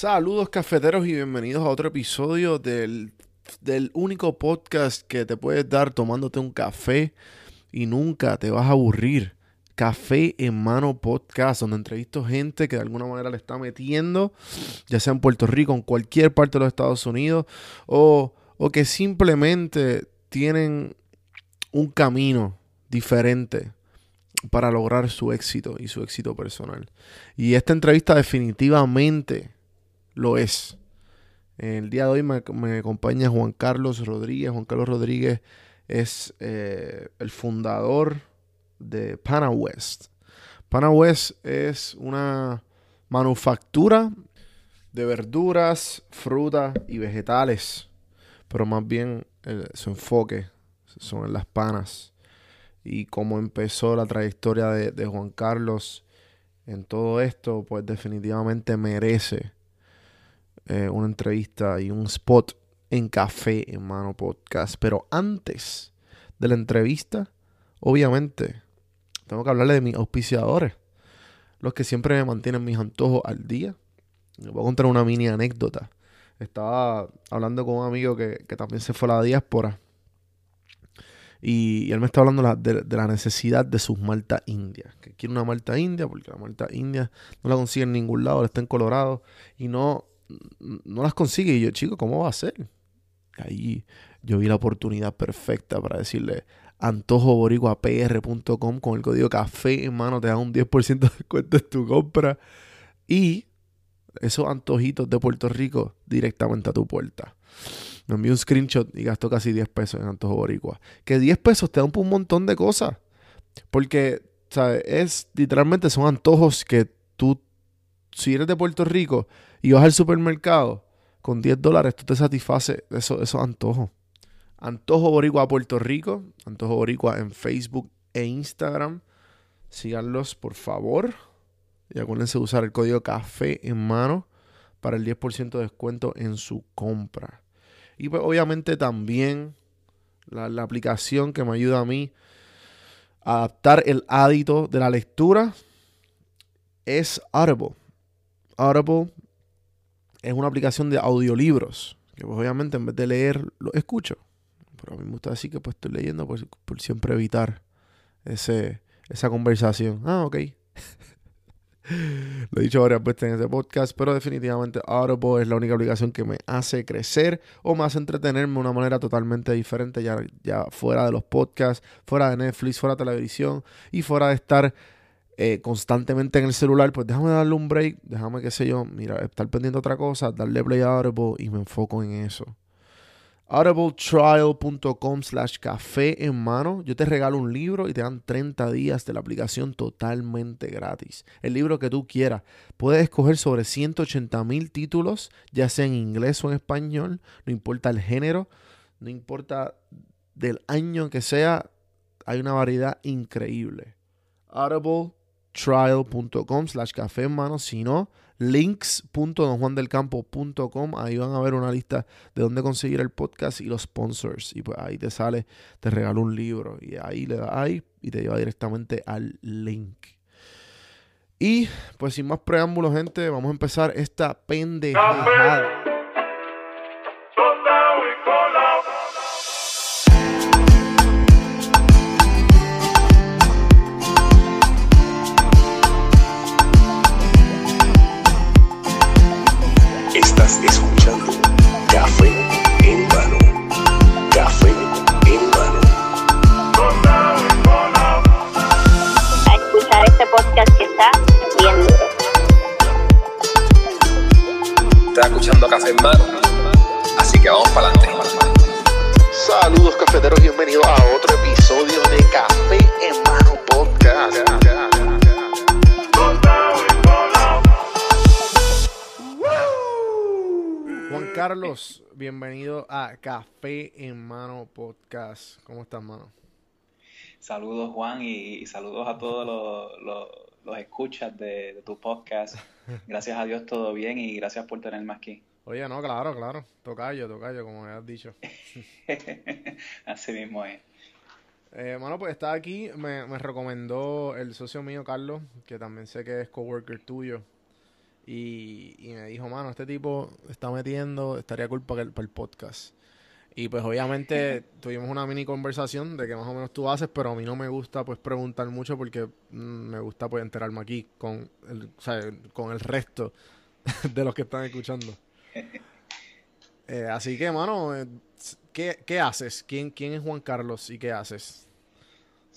Saludos cafeteros y bienvenidos a otro episodio del, del único podcast que te puedes dar tomándote un café y nunca te vas a aburrir. Café en Mano Podcast, donde entrevisto gente que de alguna manera le está metiendo, ya sea en Puerto Rico, en cualquier parte de los Estados Unidos, o, o que simplemente tienen un camino diferente para lograr su éxito y su éxito personal. Y esta entrevista definitivamente lo es. El día de hoy me, acompaña Juan Carlos Rodríguez. Juan Carlos Rodríguez es eh, el fundador de Pana West. Pana West es una manufactura de verduras, frutas y vegetales, pero más bien eh, su enfoque son las panas y cómo empezó la trayectoria de, de Juan Carlos en todo esto, pues definitivamente merece eh, una entrevista y un spot en Café en Mano Podcast. Pero antes de la entrevista, obviamente, tengo que hablarle de mis auspiciadores, los que siempre me mantienen mis antojos al día. Les voy a contar una mini anécdota. Estaba hablando con un amigo que, que también se fue a la diáspora. Y, él me está hablando la, de, la necesidad de sus malta indias. Que quiere una malta india porque la malta india no la consigue en ningún lado, está en Colorado. Y no, no las consigue. Y yo, chico, ¿cómo va a ser? Ahí yo vi la oportunidad perfecta para decirle antojoboricuapr.com con el código café en mano te da un 10% de descuento en tu compra y esos antojitos de Puerto Rico directamente a tu puerta. Me envió un screenshot y gastó casi 10 pesos en Antojo Boricua. Que 10 pesos te dan un montón de cosas. Porque, ¿sabes? Es literalmente son antojos que tú, si eres de Puerto Rico y vas al supermercado, con 10 dólares tú te satisfaces esos, esos antojos. Antojo Boricua Puerto Rico, Antojo Boricua en Facebook e Instagram. Síganlos, por favor. Y acuérdense de usar el código café en mano para el 10% de descuento en su compra. Y pues obviamente también la, la, aplicación que me ayuda a mí a adaptar el hábito de la lectura es Audible. Audible es una aplicación de audiolibros. Que pues obviamente en vez de leer, lo escucho. Pero a mí me gusta decir que pues estoy leyendo por, por siempre evitar ese, esa conversación. Ah, ok. Lo he dicho varias veces en este podcast, pero definitivamente Audible es la única aplicación que me hace crecer o me hace entretenerme de una manera totalmente diferente, ya, ya fuera de los podcasts, fuera de Netflix, fuera de televisión y fuera de estar eh, constantemente en el celular. Pues déjame darle un break, déjame, qué sé yo, mira, estar pendiente otra cosa, darle play a Audible y me enfoco en eso audibletrial.com slash café en mano. Yo te regalo un libro y te dan 30 días de la aplicación totalmente gratis. El libro que tú quieras. Puedes escoger sobre 180 mil títulos, ya sea en inglés o en español. No importa el género, no importa del año que sea. Hay una variedad increíble. audibletrial.com slash café en mano. Si no, links.donjuandelcampo.com. Ahí van a ver una lista de dónde conseguir el podcast y los sponsors. Y pues ahí te sale, te regalo un libro. Y ahí le das ahí y te lleva directamente al link. Y pues sin más preámbulos, gente, vamos a empezar esta pendejada. Café en Mano Podcast. ¿Cómo estás, mano? Saludos Juan y, y saludos a todos los, los, los escuchas de, de, tu podcast. Gracias a Dios todo bien y gracias por tenerme aquí. Oye, no, claro, claro. Tocayo, tocayo, como me has dicho. Así mismo es. Eh, bueno, pues está aquí, me, me, recomendó el socio mío, Carlos, que también sé que es coworker tuyo. Y, y me dijo, mano, este tipo está metiendo, estaría culpa para el, para el podcast. Y pues obviamente tuvimos una mini conversación de que más o menos tú haces, pero a mí no me gusta pues preguntar mucho porque mm, me gusta pues enterarme aquí con el, o sea, con el resto de los que están escuchando. Eh, así que, mano, eh, ¿qué, qué haces? ¿Quién, ¿Quién es Juan Carlos y qué haces?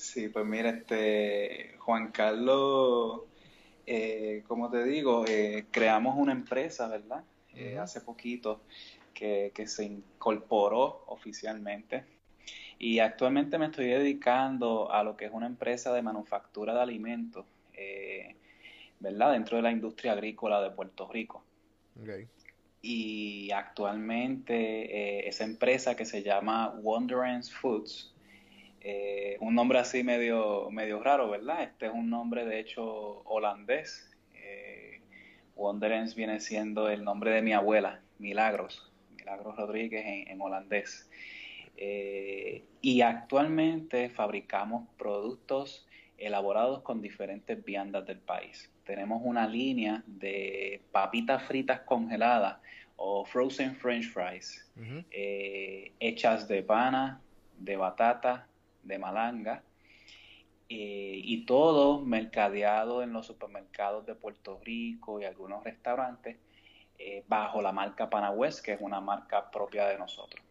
Sí, pues mira, este Juan Carlos, eh, como te digo, eh, creamos una empresa, ¿verdad? Eh, hace poquito que, que se incorporó oficialmente y actualmente me estoy dedicando a lo que es una empresa de manufactura de alimentos, eh, ¿verdad? Dentro de la industria agrícola de Puerto Rico. Ok. Y actualmente eh, esa empresa que se llama Wonderance Foods, eh, un nombre así medio, medio raro, ¿verdad? Este es un nombre de hecho holandés. Wonderance viene siendo el nombre de mi abuela, Milagros, Milagros Rodríguez en, en holandés. Eh, y actualmente fabricamos productos elaborados con diferentes viandas del país. Tenemos una línea de papitas fritas congeladas o frozen french fries eh, hechas de pana, de batata, de malanga, eh, y todo mercadeado en los supermercados de Puerto Rico y algunos restaurantes eh, bajo la marca Panagüez, que es una marca propia de nosotros.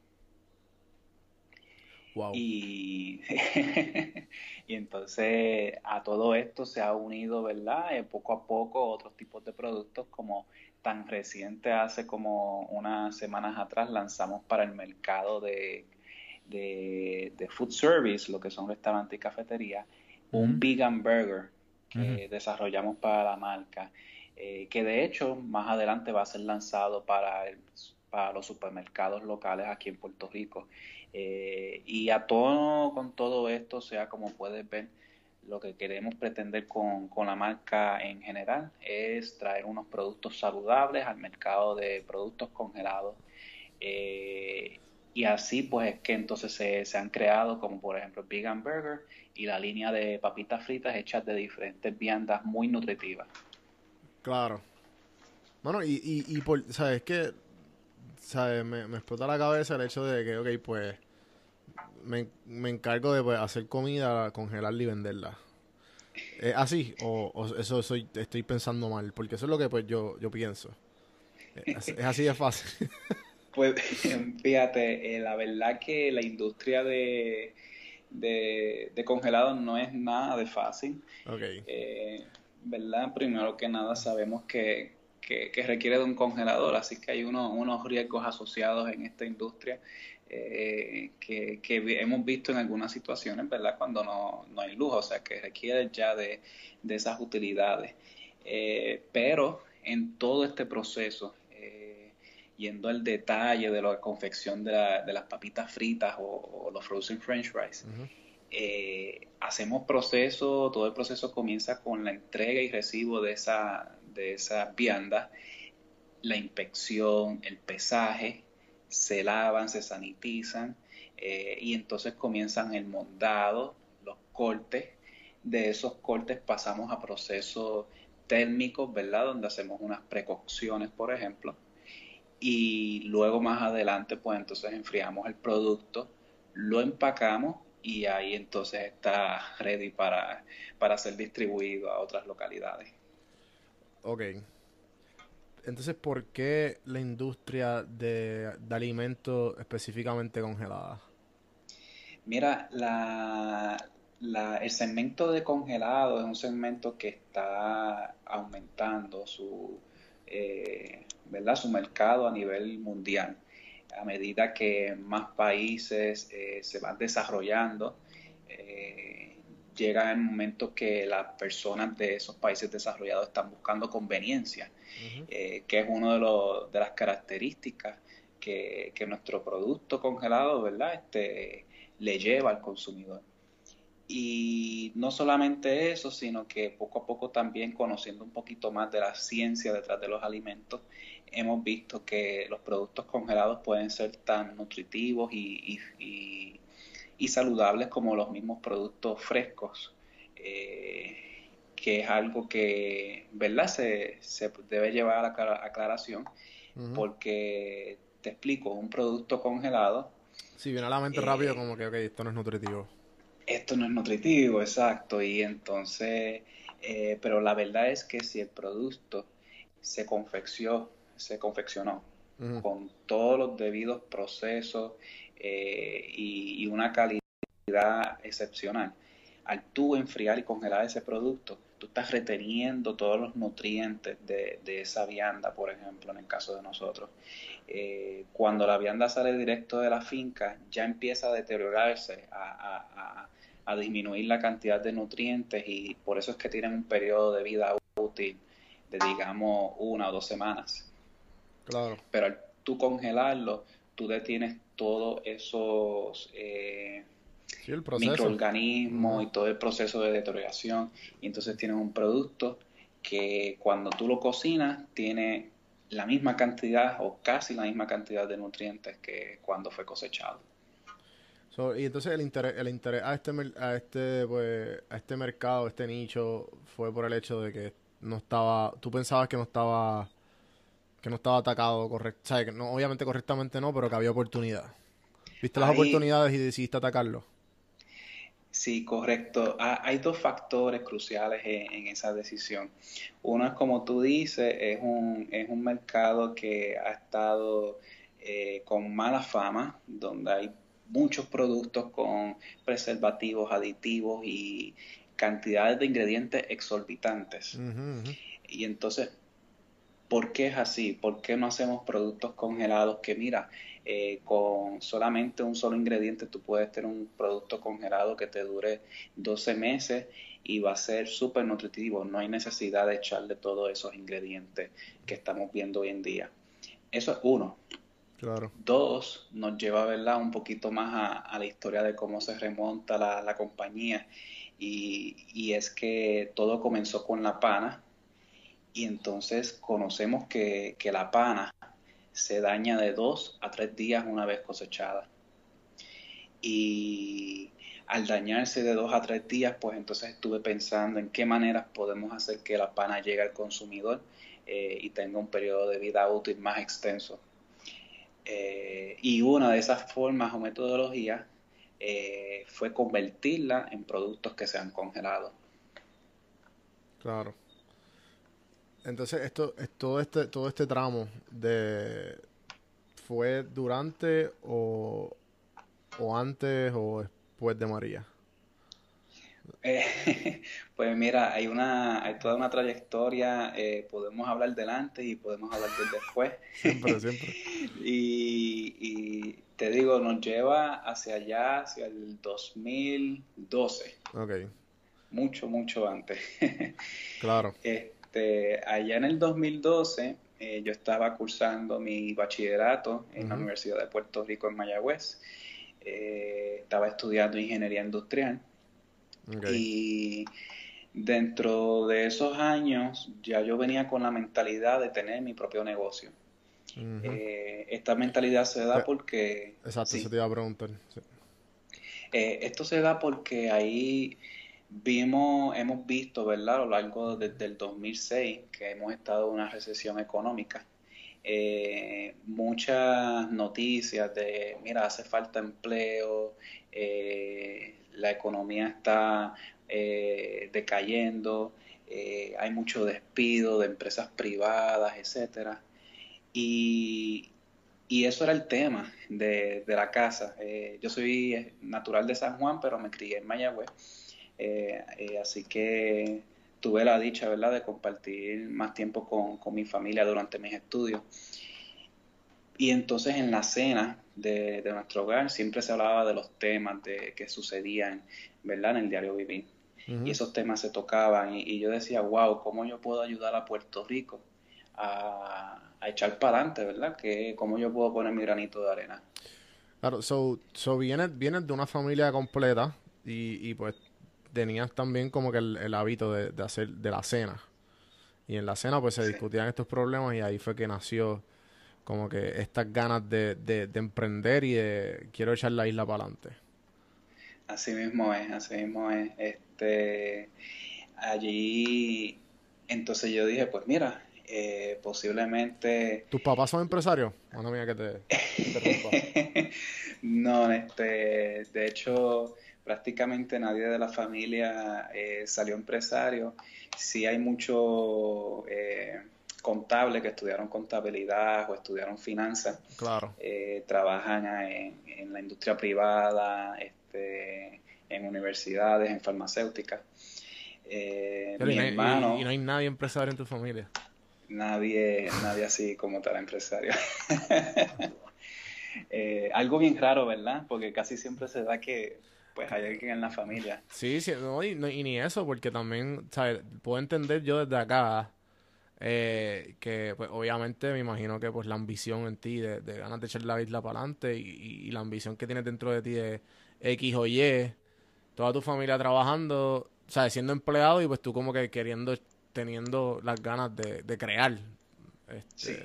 Wow. Y, y entonces a todo esto se ha unido, ¿verdad? Eh, poco a poco otros tipos de productos como tan reciente hace como unas semanas atrás lanzamos para el mercado de, de, de food service, lo que son restaurantes y cafeterías, un vegan burger que desarrollamos para la marca, eh, que de hecho más adelante va a ser lanzado para, el- para los supermercados locales aquí en Puerto Rico. Eh, y a todo con todo esto, o sea, como puedes ver, lo que queremos pretender con, con la marca en general es traer unos productos saludables al mercado de productos congelados. Eh, y así pues es que entonces se, se han creado como por ejemplo Vegan Burger y la línea de papitas fritas hechas de diferentes viandas muy nutritivas. Claro. Bueno, y, y, y por, ¿sabes qué? ¿Sabes? Me, me explota la cabeza el hecho de que, ok, pues, me, me encargo de pues, hacer comida, congelarla y venderla. ¿Es así? ¿O, o eso soy, estoy pensando mal? Porque eso es lo que pues yo, yo pienso. Es, es así de fácil. Pues fíjate, eh, la verdad que la industria de, de, de congelados no es nada de fácil. ok. Eh, ¿verdad? Primero que nada sabemos que, que, requiere de un congelador, así que hay uno- unos riesgos asociados en esta industria eh, que, que hemos visto en algunas situaciones, ¿verdad? Cuando no, no hay luz, o sea, que requiere ya de, de esas utilidades. Eh, pero en todo este proceso, eh, yendo al detalle de la confección de, la- de las papitas fritas o, los frozen french fries. Eh, hacemos proceso, todo el proceso comienza con la entrega y recibo de esa, de esa vianda, la inspección, el pesaje, se lavan, se sanitizan eh, y entonces comienzan el mondado, los cortes. De esos cortes pasamos a procesos térmicos, ¿verdad? Donde hacemos unas precocciones, por ejemplo. Y luego más adelante, pues entonces enfriamos el producto, lo empacamos y ahí entonces está ready para, para ser distribuido a otras localidades. Ok. Entonces, ¿por qué la industria de, de alimentos específicamente congelada? Mira, la, la- el segmento de congelado es un segmento que está aumentando su, eh, ¿verdad? su mercado a nivel mundial. A medida que más países eh, se van desarrollando, eh, llega el momento que las personas de esos países desarrollados están buscando conveniencia eh, que es una de, de las características que, que nuestro producto congelado, ¿verdad? Este, le lleva al consumidor. Y no solamente eso, sino que poco a poco también conociendo un poquito más de la ciencia detrás de los alimentos, hemos visto que los productos congelados pueden ser tan nutritivos y, y- y- y saludables como los mismos productos frescos. Eh, que es algo que, ¿verdad? Se, se debe llevar a la aclara- aclaración porque, te explico, un producto congelado, Si viene a la mente Eh, rápido, como que, ok, esto no es nutritivo. esto no es nutritivo, exacto, y entonces, eh, pero la verdad es que si el producto se confeccionó, se confeccionó con todos los debidos procesos eh, y, y una calidad excepcional. Al tú enfriar y congelar ese producto, tú estás reteniendo todos los nutrientes de, de esa vianda, por ejemplo, en el caso de nosotros. Eh, cuando la vianda sale directo de la finca, ya empieza a deteriorarse, a, a- a- a disminuir la cantidad de nutrientes y por eso es que tienen un periodo de vida útil de, digamos, una o dos semanas Claro. pero al tú congelarlo, tú detienes todos esos eh, Sí, el proceso. microorganismos y todo el proceso de deterioración, y entonces tienes un producto que cuando tú lo cocinas tiene la misma cantidad o casi la misma cantidad de nutrientes que cuando fue cosechado. So, y entonces el interés, el interés a este a este pues a este mercado, este nicho fue por el hecho de que no estaba, tú pensabas que no estaba que no estaba atacado correcto, que no, obviamente correctamente no, pero que había oportunidad. Viste las Ahí- oportunidades y decidiste atacarlo. Sí, correcto. Ha- Hay dos factores cruciales en, en esa decisión. Uno es como tú dices, es un, es un mercado que ha estado eh, con mala fama, donde hay muchos productos con preservativos, aditivos y cantidades de ingredientes exorbitantes. Y entonces, ¿por qué es así? ¿Por qué no hacemos productos congelados que, mira, eh, con solamente un solo ingrediente tú puedes tener un producto congelado que te dure 12 meses y va a ser súper nutritivo? No hay necesidad de echarle todos esos ingredientes que estamos viendo hoy en día. Eso es uno. Claro. Dos, nos lleva, ¿verdad?, un poquito más a, a la historia de cómo se remonta la, la compañía. Y, y es que todo comenzó con la pana. Y entonces conocemos que, que la pana se daña de dos a tres días una vez cosechada. Y al dañarse de dos a tres días, pues entonces estuve pensando en qué maneras podemos hacer que la pana llegue al consumidor eh, y tenga un periodo de vida útil más extenso. Eh, y una de esas formas o metodologías eh, fue convertirla en productos que sean congelados. Claro. Entonces, esto, es todo este, todo este tramo de fue durante o, o antes o después de María. Eh, pues mira, hay una, hay toda una trayectoria, eh, podemos hablar del antes y podemos hablar del después. Siempre, siempre. Y, y te digo, nos lleva hacia allá, hacia el 2012, Ok, mucho, mucho antes. claro. Este, allá en el 2012, eh, yo estaba cursando mi bachillerato en la. Universidad de Puerto Rico en Mayagüez. Eh, estaba estudiando ingeniería industrial. Y dentro de esos años ya yo venía con la mentalidad de tener mi propio negocio. Eh, esta mentalidad se da porque... Exacto, sí, eso te iba a preguntar. Sí. esto se da porque ahí vimos, hemos visto, ¿verdad? A lo largo desde el 2006 que hemos estado en una recesión económica. Eh, muchas noticias de, mira, hace falta empleo, eh, la economía está eh, decayendo, eh, hay mucho despido de empresas privadas, etcétera. Y, y eso era el tema de, de la casa. Yo soy natural de San Juan, pero me crié en Mayagüez. Eh, eh, así que tuve la dicha, ¿verdad?, de compartir más tiempo con, con mi familia durante mis estudios. Y entonces en la cena de, de nuestro hogar siempre se hablaba de los temas de, que sucedían, ¿verdad?, en el diario vivir. Y esos temas se tocaban y, y yo decía, wow, ¿cómo yo puedo ayudar a Puerto Rico a, a echar para adelante, ¿verdad? Que, ¿Cómo yo puedo poner mi granito de arena? Claro, so, so vienes, vienes de una familia completa y, y pues tenías también como que el, el hábito de, de hacer de la cena. Y en la cena pues se Sí. discutían estos problemas y ahí fue que nació como que estas ganas de, de, de emprender y de quiero echar la isla para adelante. Así mismo es, así mismo es. Este, allí, entonces yo dije, pues mira, eh, posiblemente... ¿Tus papás son empresarios? Bueno, mía que te interrumpa. no, este, de hecho, prácticamente nadie de la familia eh, salió empresario. Sí hay muchos eh, contables que estudiaron contabilidad o estudiaron finanzas. Claro. Eh, trabajan en, en la industria privada, este, en universidades, en farmacéuticas. Eh, mi y, no hay- hermano, y- y no hay nadie empresario en tu familia. nadie, nadie así como tal empresario. Eh, algo bien raro, ¿verdad? Porque casi siempre se da que pues hay alguien en la familia. Sí, sí, no, y, no- y ni eso, porque también, ¿sabes? Puedo entender yo desde acá eh, que, pues, obviamente me imagino que, pues, la ambición en ti de, de ganas de echar la isla para adelante y, y- y la ambición que tienes dentro de ti de X o Y, toda tu familia trabajando, ¿sabes? Siendo empleado y, pues, tú como que queriendo, teniendo las ganas de, de crear. Este, Sí.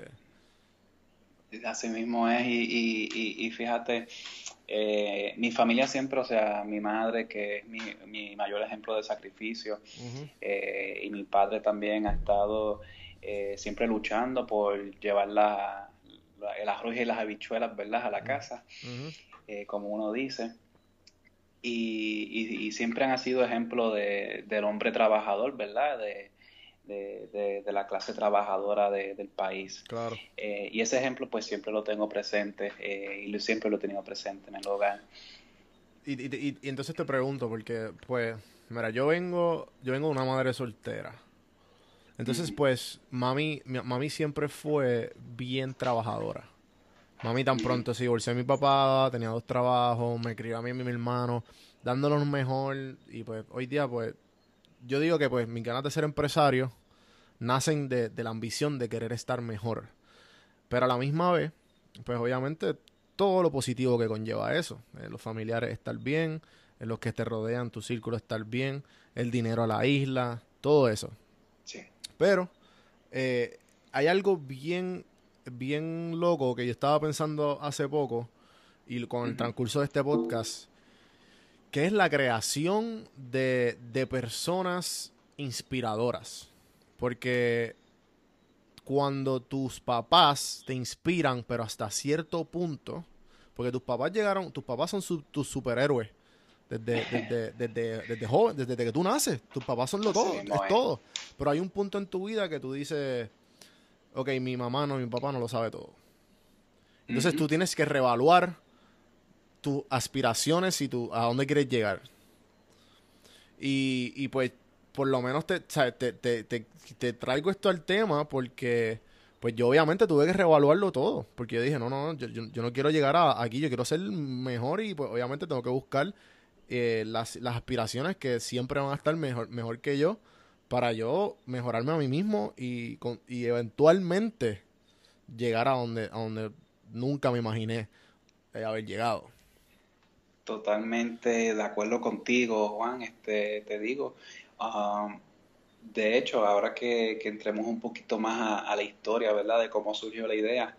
Así mismo es, y, y, fíjate, eh, mi familia siempre, o sea, mi madre, que es mi, mi mayor ejemplo de sacrificio, eh, y mi padre también ha estado eh, siempre luchando por llevar la, la- el arroz y las habichuelas, ¿verdad?, a la casa, eh, como uno dice. Y, y- y siempre han sido ejemplo de, del hombre trabajador, ¿verdad? De, de, de- de la clase trabajadora de- del país. Claro. Eh, y ese ejemplo pues siempre lo tengo presente eh, y lo- siempre lo he tenido presente en el hogar. Y, y- y- y entonces te pregunto, porque, pues, mira, yo vengo, yo vengo de una madre soltera. Entonces, pues, mami, mi- mami siempre fue bien trabajadora. Mami tan pronto se divorció de mi papá, tenía dos trabajos, me crió a mí y a mi hermano, dándonos lo mejor. Y pues, hoy día, pues, yo digo que, pues, mis ganas de ser empresario nacen de, de la ambición de querer estar mejor. Pero a la misma vez, pues obviamente todo lo positivo que conlleva eso. Eh, los familiares estar bien, eh, los que te rodean, tu círculo estar bien, el dinero a la isla, todo eso. Sí. Pero eh, hay algo bien, bien loco que yo estaba pensando hace poco y con el transcurso de este podcast, que es la creación de, de personas inspiradoras. Porque cuando tus papás te inspiran, pero hasta cierto punto, porque tus papás llegaron, tus papás son su- tus superhéroes. Desde, desde, desde, desde joven, desde que tú naces, tus papás son lo todo, es todo. Pero hay un punto en tu vida que tú dices, ok, mi mamá no, mi papá no lo sabe todo. Entonces tú tienes que reevaluar tus aspiraciones y tu, a dónde quieres llegar. Y, y pues, por lo menos te, te, te, te, traigo esto al tema porque, pues yo obviamente tuve que reevaluarlo todo. Porque yo dije, no, no, yo, yo, yo no quiero llegar a, aquí, yo quiero ser mejor y pues obviamente tengo que buscar eh, las, las aspiraciones que siempre van a estar mejor, mejor que yo para yo mejorarme a mí mismo y, con, y eventualmente llegar a donde, a donde nunca me imaginé eh, haber llegado. Totalmente de acuerdo contigo, Juan. Este, te digo, um, de hecho, ahora que, que entremos un poquito más a, a la historia, ¿verdad? De cómo surgió la idea.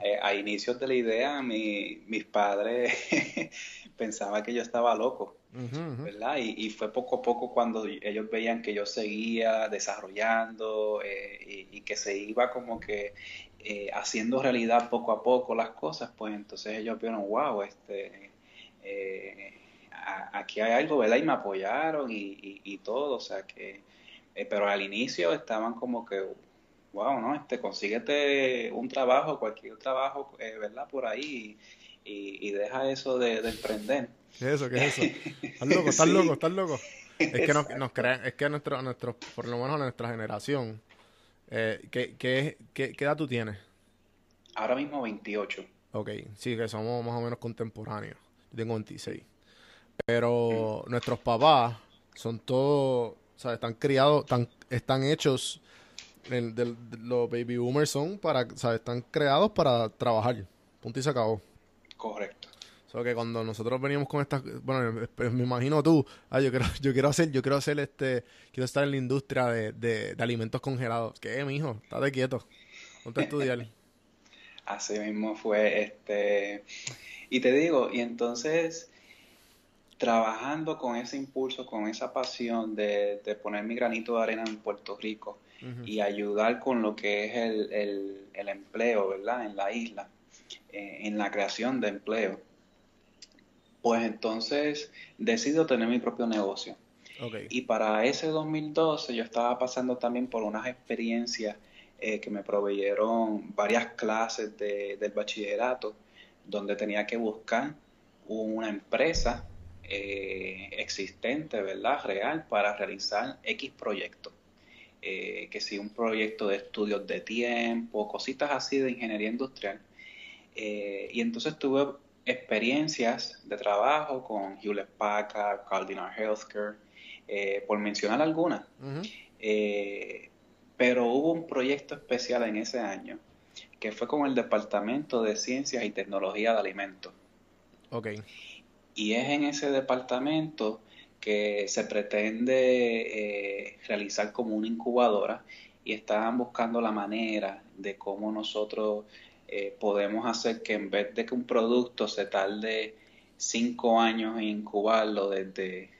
Eh, a inicios de la idea, mi- mis padres pensaban que yo estaba loco. ¿verdad? Y, y fue poco a poco cuando ellos veían que yo seguía desarrollando eh, y, y que se iba como que eh, haciendo realidad poco a poco las cosas, pues entonces ellos vieron, wow, este, eh, a- aquí hay algo, ¿verdad? Y me apoyaron y, y- y todo, o sea que, eh, pero al inicio estaban como que, wow, ¿no? Este, consíguete un trabajo, cualquier trabajo, eh, ¿verdad? Por ahí y, y- deja eso de, de emprender. ¿Qué es eso? ¿Qué es eso? ¿Estás loco? ¿Estás Sí. loco? ¿Estás loco? Es que nos, nos crean, es que nuestro, nuestro, por lo menos nuestra generación, eh, ¿qué, qué, qué, qué edad tú tienes? Ahora mismo 28. Ok, sí, que somos más o menos contemporáneos. Tengo 26. Pero nuestros papás son todos, o sea, están criados, están, están hechos, de- los baby boomers son para, o sea, están creados para trabajar. Punto y se acabó. Correcto. So que cuando nosotros veníamos con estas, bueno, pues me imagino tú, ah, yo quiero, yo quiero hacer, yo quiero hacer este, quiero estar en la industria de, de, de alimentos congelados. ¿Qué, mijo? Estate quieto. Ponte a estudiar. Así mismo fue, este, y te digo, y entonces, trabajando con ese impulso, con esa pasión de, de poner mi granito de arena en Puerto Rico y ayudar con lo que es el, el- el empleo, ¿verdad? En la isla, eh, en la creación de empleo. Pues entonces decido tener mi propio negocio. Y para ese 2012 yo estaba pasando también por unas experiencias eh, que me proveyeron varias clases de- del bachillerato, donde tenía que buscar una empresa eh, existente, ¿verdad? Real, para realizar X proyectos. Eh, que si un proyecto de estudios de tiempo, cositas así de ingeniería industrial. Eh, y entonces tuve experiencias de trabajo con Hewlett Packard, Cardinal Healthcare, por mencionar algunas. Pero hubo un proyecto especial en ese año que fue con el Departamento de Ciencias y Tecnología de Alimentos. Ok. Y es en ese departamento que se pretende eh, realizar como una incubadora y estaban buscando la manera de cómo nosotros eh, podemos hacer que en vez de que un producto se tarde cinco años en incubarlo desde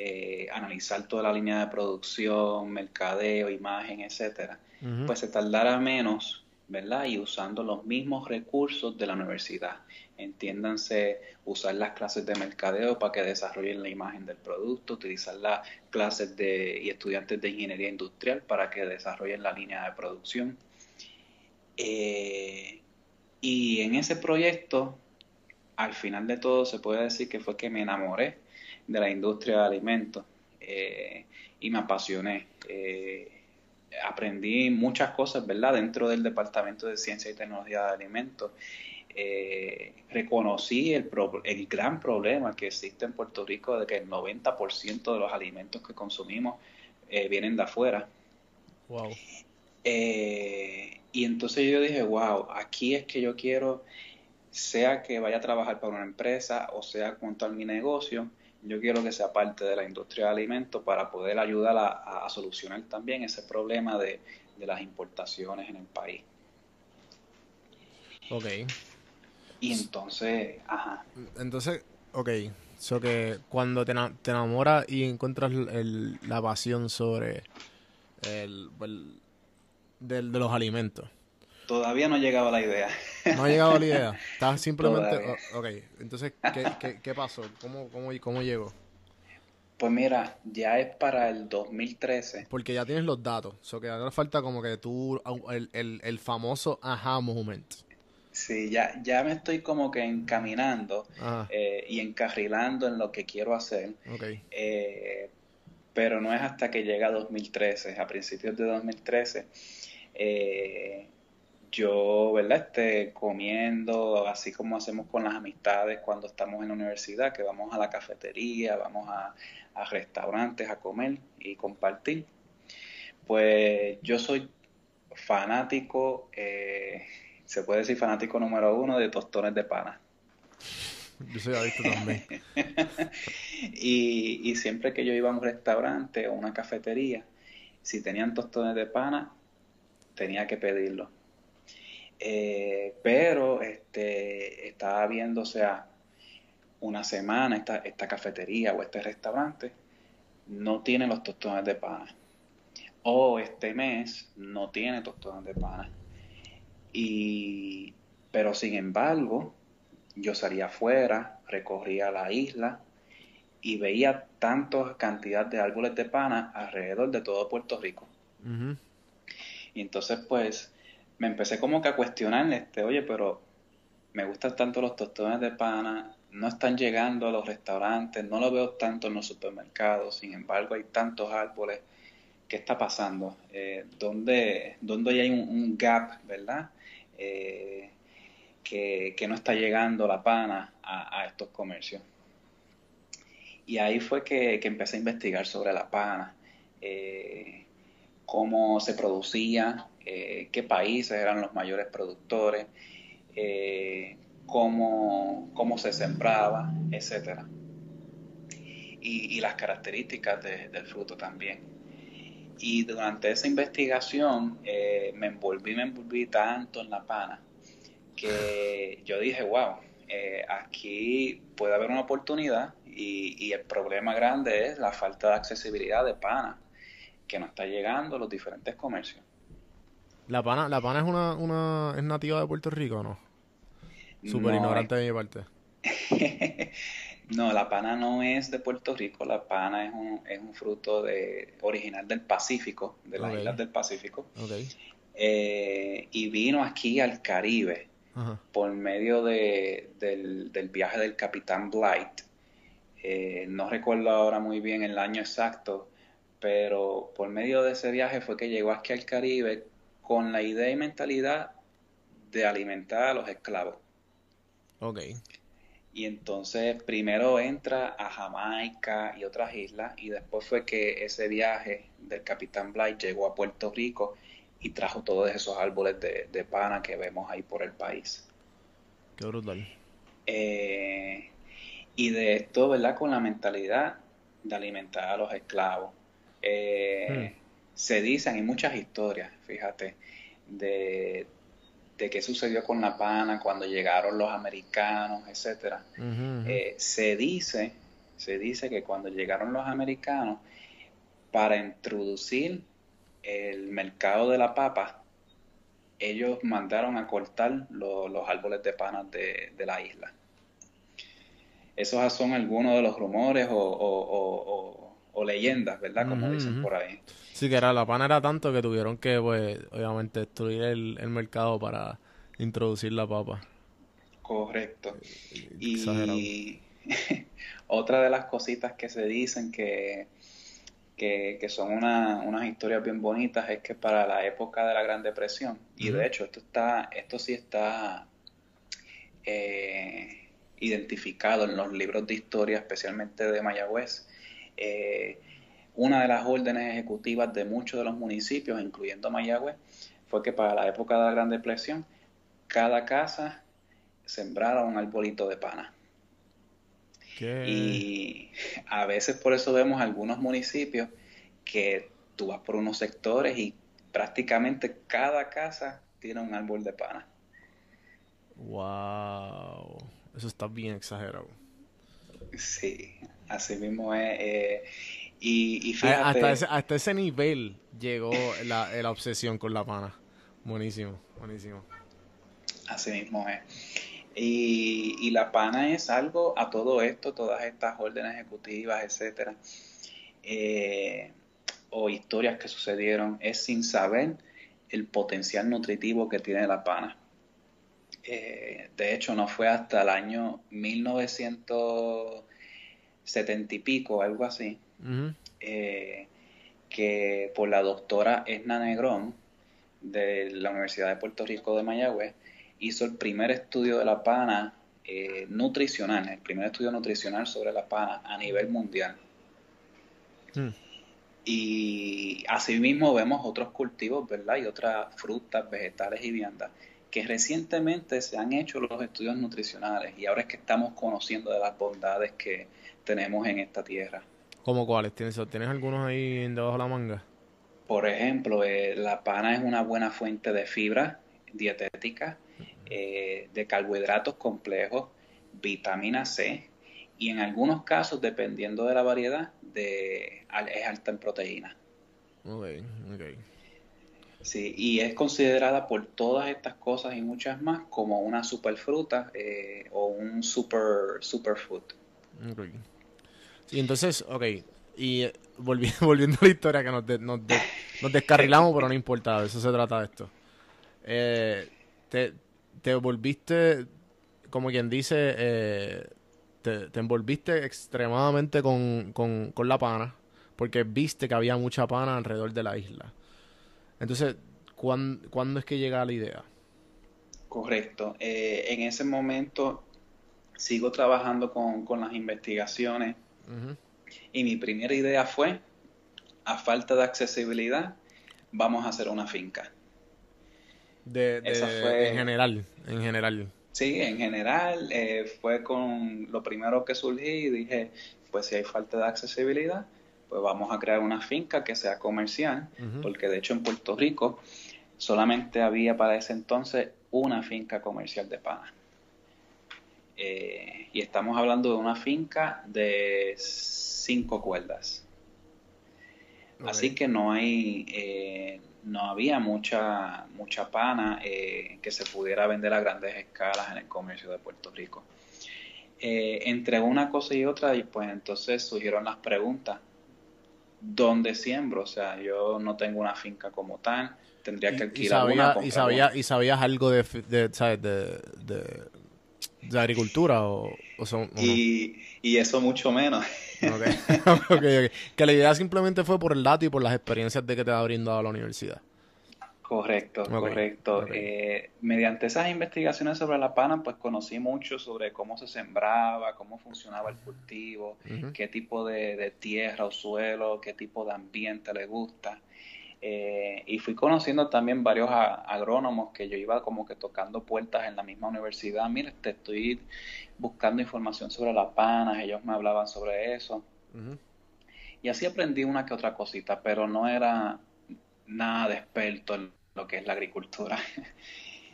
eh, analizar toda la línea de producción, mercadeo, imagen, etcétera, pues se tardara menos, ¿verdad? Y usando los mismos recursos de la universidad. Entiéndanse, usar las clases de mercadeo para que desarrollen la imagen del producto, utilizar las clases de, y estudiantes de ingeniería industrial para que desarrollen la línea de producción. Eh, y en ese proyecto, al final de todo, se puede decir que fue que me enamoré de la industria de alimentos eh, y me apasioné. Eh, aprendí muchas cosas, ¿verdad? Dentro del Departamento de Ciencia y Tecnología de Alimentos. Eh, reconocí el, pro- el gran problema que existe en Puerto Rico de que el 90% de los alimentos que consumimos vienen de afuera. Wow. Eh, y entonces yo dije, wow, aquí es que yo quiero, sea que vaya a trabajar para una empresa o sea montar mi negocio, yo quiero que sea parte de la industria de alimentos para poder ayudar a, solucionar también ese problema de, de las importaciones en el país. Ok. Y entonces, ajá, Entonces, ok. So que cuando te, ena- te enamoras y encuentras el- el- la pasión sobre el, el- del- de los alimentos. todavía no he llegado a la idea. No ha llegado la idea. Estás simplemente. O- ok. Entonces, ¿qué, qué, qué pasó? ¿Cómo, cómo, cómo llegó? Pues mira, ya es para el 2013. Porque ya tienes los datos. So que ahora falta como que tú. El, el, el famoso aha moment. Sí, ya, ya me estoy como que encaminando eh, y encarrilando en lo que quiero hacer. Ok. Eh, pero no es hasta que llega 2013, a principios de 2013, eh, yo, ¿verdad? Este, comiendo, así como hacemos con las amistades cuando estamos en la universidad, que vamos a la cafetería, vamos a, a restaurantes a comer y compartir. Pues yo soy fanático, eh, se puede decir fanático número uno de tostones de pana. Yo soy adicto también. Y, y siempre que yo iba a un restaurante o una cafetería, si tenían tostones de pana, tenía que pedirlo. Eh, pero este, estaba viendo, o sea, una semana esta, esta cafetería o este restaurante no tiene los tostones de pana. O este mes no tiene tostones de pana. Y, pero sin embargo, yo salía afuera, recorría la isla y veía tanta cantidad de árboles de pana alrededor de todo Puerto Rico. Y entonces pues me empecé como que a cuestionar, este, oye, pero me gustan tanto los tostones de pana, no están llegando a los restaurantes, no lo veo tanto en los supermercados, sin embargo hay tantos árboles, ¿qué está pasando? Eh, ¿dónde, hay un, un gap, verdad? Eh, que, que no está llegando la pana a, a estos comercios. Y ahí fue que, que empecé a investigar sobre la pana, eh, cómo se producía, eh, qué países eran los mayores productores, eh, cómo, cómo se sembraba, etcétera. Y, las características de- del fruto también. Y durante esa investigación eh, me envolví, me envolví tanto en la pana que yo dije, wow, eh, aquí puede haber una oportunidad y, y el problema grande es la falta de accesibilidad de pana que no está llegando a los diferentes comercios. ¿La pana, la pana es una, una es nativa de Puerto Rico o no? Súper No, ignorante de mi parte. No, la pana no es de Puerto Rico, la pana es un, es un fruto de, original del Pacífico, de las islas del Pacífico, Ok. eh, y vino aquí al Caribe Ajá. por medio de, del, del viaje del Capitán Blight. Eh, no recuerdo ahora muy bien el año exacto, pero por medio de ese viaje fue que llegó aquí al Caribe con la idea y mentalidad de alimentar a los esclavos. Ok. Y entonces primero entra a Jamaica y otras islas y después fue que ese viaje del Capitán Blight llegó a Puerto Rico y trajo todos esos árboles de, de pana que vemos ahí por el país. Qué brutal. Eh, y de esto, ¿verdad? Con la mentalidad de alimentar a los esclavos. Eh, Se dicen, hay muchas historias, fíjate, de, de qué sucedió con la pana cuando llegaron los americanos, ujú. Eh, se dice, se dice que cuando llegaron los americanos, para introducir el mercado de la papa, ellos mandaron a cortar lo- los árboles de panas de, de la isla. Esos son algunos de los rumores o, o- o- o- o leyendas, ¿verdad? Como dicen por ahí. Sí, que era, la pana era tanto que tuvieron que, pues, obviamente, destruir el, el mercado para introducir la papa. Correcto. Exagerado. Y otra de las cositas que se dicen que, que, que son una- unas historias bien bonitas es que para la época de la Gran Depresión, y de hecho esto está, esto sí está eh, identificado en los libros de historia, especialmente de Mayagüez, eh, una de las órdenes ejecutivas de muchos de los municipios, incluyendo Mayagüez, fue que para la época de la Gran Depresión, cada casa sembrara un arbolito de pana. ¿Qué? Y a veces por eso vemos algunos municipios que tú vas por unos sectores y prácticamente cada casa tiene un árbol de pana. Wow. Eso está bien exagerado. Sí, así mismo es. eh, y, y A- fíjate, Hasta ese, hasta ese nivel llegó la, la obsesión con la pana. Buenísimo, buenísimo. así mismo es. Y, y la pana es algo a todo esto, todas estas órdenes ejecutivas, etcétera, eh, o historias que sucedieron, es sin saber el potencial nutritivo que tiene la pana. Eh, de hecho, no fue hasta el año 1970 y pico, algo así, Eh, que por la doctora Esna Negrón de la Universidad de Puerto Rico de Mayagüez hizo el primer estudio de la pana eh, nutricional, el primer estudio nutricional sobre la pana a nivel mundial. Mm. Y asimismo vemos otros cultivos, ¿verdad? Y otras frutas, vegetales y viandas que recientemente se han hecho los estudios nutricionales y ahora es que estamos conociendo de las bondades que tenemos en esta tierra. ¿Cómo cuáles? ¿Tienes, ¿Tienes algunos ahí debajo de la manga? Por ejemplo, eh, la pana es una buena fuente de fibra dietética, eh, de carbohidratos complejos, vitamina C y en algunos casos, dependiendo de la variedad, de, es alta en proteína. Ok, ok. Sí, y es considerada por todas estas cosas y muchas más como una superfruta eh, o un super superfood. ok. Sí, entonces, ok. Y eh, volvi- volviendo a la historia que nos, de- nos, de- descarrilamos, pero no importa, de eso se trata esto. Eh, te, te volviste, como quien dice, eh, te, te envolviste extremadamente con, con, con la pana, porque viste que había mucha pana alrededor de la isla. Entonces, ¿cuán- ¿cuándo es que llega la idea? Correcto. En ese momento sigo trabajando con, con las investigaciones Y mi primera idea fue, a falta de accesibilidad, vamos a hacer una finca. De, de- Esa fue- En general, en general. Sí, en general eh, fue con lo primero que surgí y dije, pues si hay falta de accesibilidad, pues vamos a crear una finca que sea comercial, porque de hecho en Puerto Rico solamente había para ese entonces una finca comercial de pana. Eh, y estamos hablando de una finca de cinco cuerdas. Así que no hay, eh, no había mucha, mucha pana eh, que se pudiera vender a grandes escalas en el comercio de Puerto Rico. Eh, entre una cosa y otra, y pues entonces surgieron las preguntas. ¿Dónde siembro? O sea, yo no tengo una finca como tal, tendría que Y, y alquilar sabía- una. y, comprar sabía, una. y sabías algo de, de, de agricultura o, o son, o no? Y, y eso mucho menos. Ok, ok, ok. Que la idea simplemente fue por el dato y por las experiencias de que te ha brindado la universidad. Correcto, correcto. Eh, mediante esas investigaciones sobre la pana, pues conocí mucho sobre cómo se sembraba, cómo funcionaba el cultivo, qué tipo de, de tierra o suelo, qué tipo de ambiente le gusta. Eh, y fui conociendo también varios a- agrónomos que yo iba como que tocando puertas en la misma universidad. Mira, te estoy buscando información sobre la pana, ellos me hablaban sobre eso. Y así aprendí una que otra cosita, pero no era nada de experto en lo que es la agricultura.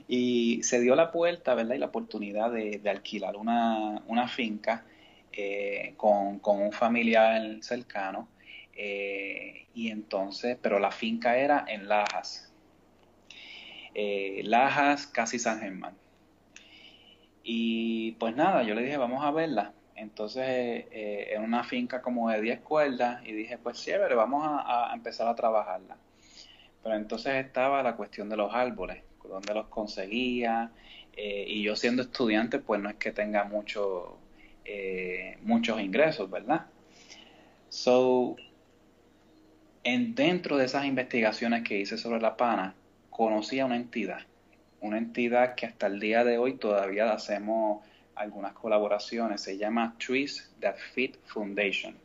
Y se dio la puerta, ¿verdad? Y la oportunidad de, de alquilar una, una finca eh, con, con un familiar cercano. Eh, y entonces, pero la finca era en Lajas. Eh, Lajas, casi San Germán. Y pues nada, yo le dije, vamos a verla. Entonces, eh, eh, una finca como de 10 cuerdas, y dije, pues chévere, vamos a, empezar a trabajarla. Pero entonces estaba la cuestión de los árboles, dónde los conseguía, y yo siendo estudiante, pues no es que tenga mucho, muchos ingresos, ¿verdad? So, en, dentro de esas investigaciones que hice sobre la pana, conocí a una entidad, una entidad que hasta el día de hoy todavía hacemos algunas colaboraciones, se llama Trees That Fit Foundation.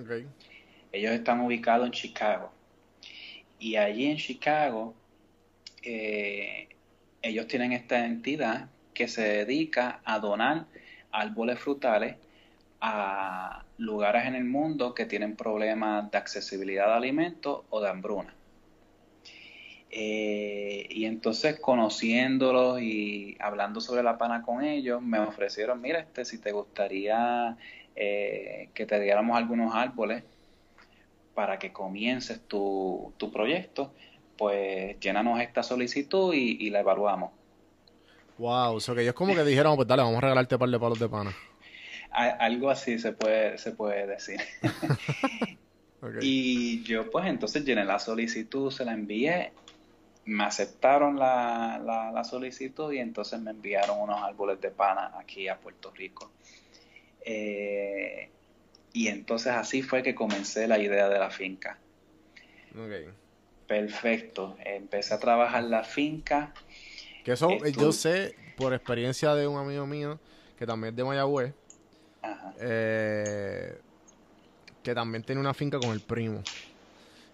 Ok. Ellos están ubicados en Chicago. Y allí en Chicago, eh, ellos tienen esta entidad que se dedica a donar árboles frutales a lugares en el mundo que tienen problemas de accesibilidad de alimentos o de hambruna. Eh, y entonces conociéndolos y hablando sobre la pana con ellos, me ofrecieron, mira, este, si te gustaría eh, que te diéramos algunos árboles para que comiences tu, tu proyecto, pues llénanos esta solicitud y, y la evaluamos. Wow, o sea que ellos como que dijeron, pues dale, vamos a regalarte un par de palos de pana. Algo así se puede, se puede decir. Y yo pues entonces llené la solicitud, se la envié, me aceptaron la, la, la solicitud y entonces me enviaron unos árboles de pana aquí a Puerto Rico. Eh, y entonces así fue que comencé la idea de la finca. Perfecto, empecé a trabajar la finca. Que eso, eh, yo sé por experiencia de un amigo mío, que también es de Mayagüez, Ajá, eh, que también tiene una finca con el primo.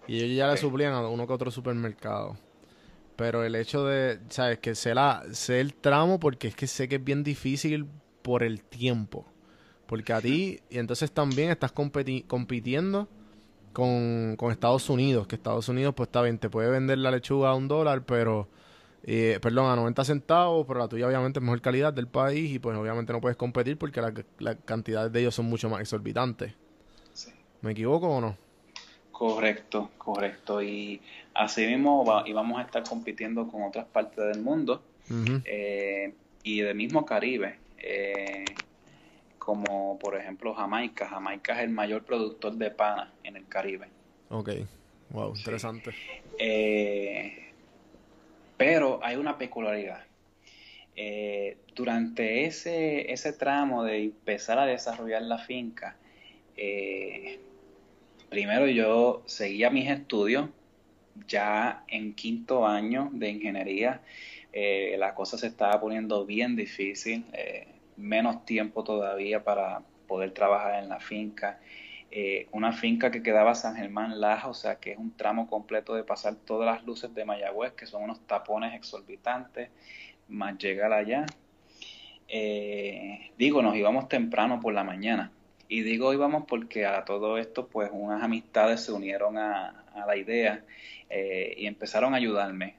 Y ellos ya le suplían a uno que otro supermercado. Pero el hecho de, ¿sabes? Que sé, la, sé el tramo porque es que sé que es bien difícil por el tiempo. Porque a ti, y entonces también estás competi- compitiendo con, con Estados Unidos, que Estados Unidos pues está bien, te puede vender la lechuga a un dólar, pero, eh, perdón, a 90 centavos, pero la tuya obviamente es mejor calidad del país y pues obviamente no puedes competir porque la- las cantidades de ellos son mucho más exorbitantes. sí. ¿Me equivoco o no? Correcto, correcto. Y así mismo va- íbamos a estar compitiendo con otras partes del mundo eh, y del mismo Caribe, eh, como por ejemplo Jamaica. Jamaica es el mayor productor de pana en el Caribe. Ok, wow, interesante. Eh, pero hay una peculiaridad. Eh, durante ese, ese tramo de empezar a desarrollar la finca, eh, primero yo seguía mis estudios, ya en quinto año de ingeniería, eh, la cosa se estaba poniendo bien difícil, eh, menos tiempo todavía para poder trabajar en la finca. Eh, una finca que quedaba San Germán Laja, o sea que es un tramo completo de pasar todas las luces de Mayagüez, que son unos tapones exorbitantes, más llegar allá. Eh, digo, nos íbamos temprano por la mañana. Y digo íbamos porque a todo esto, pues unas amistades se unieron a, la idea eh, y empezaron a ayudarme.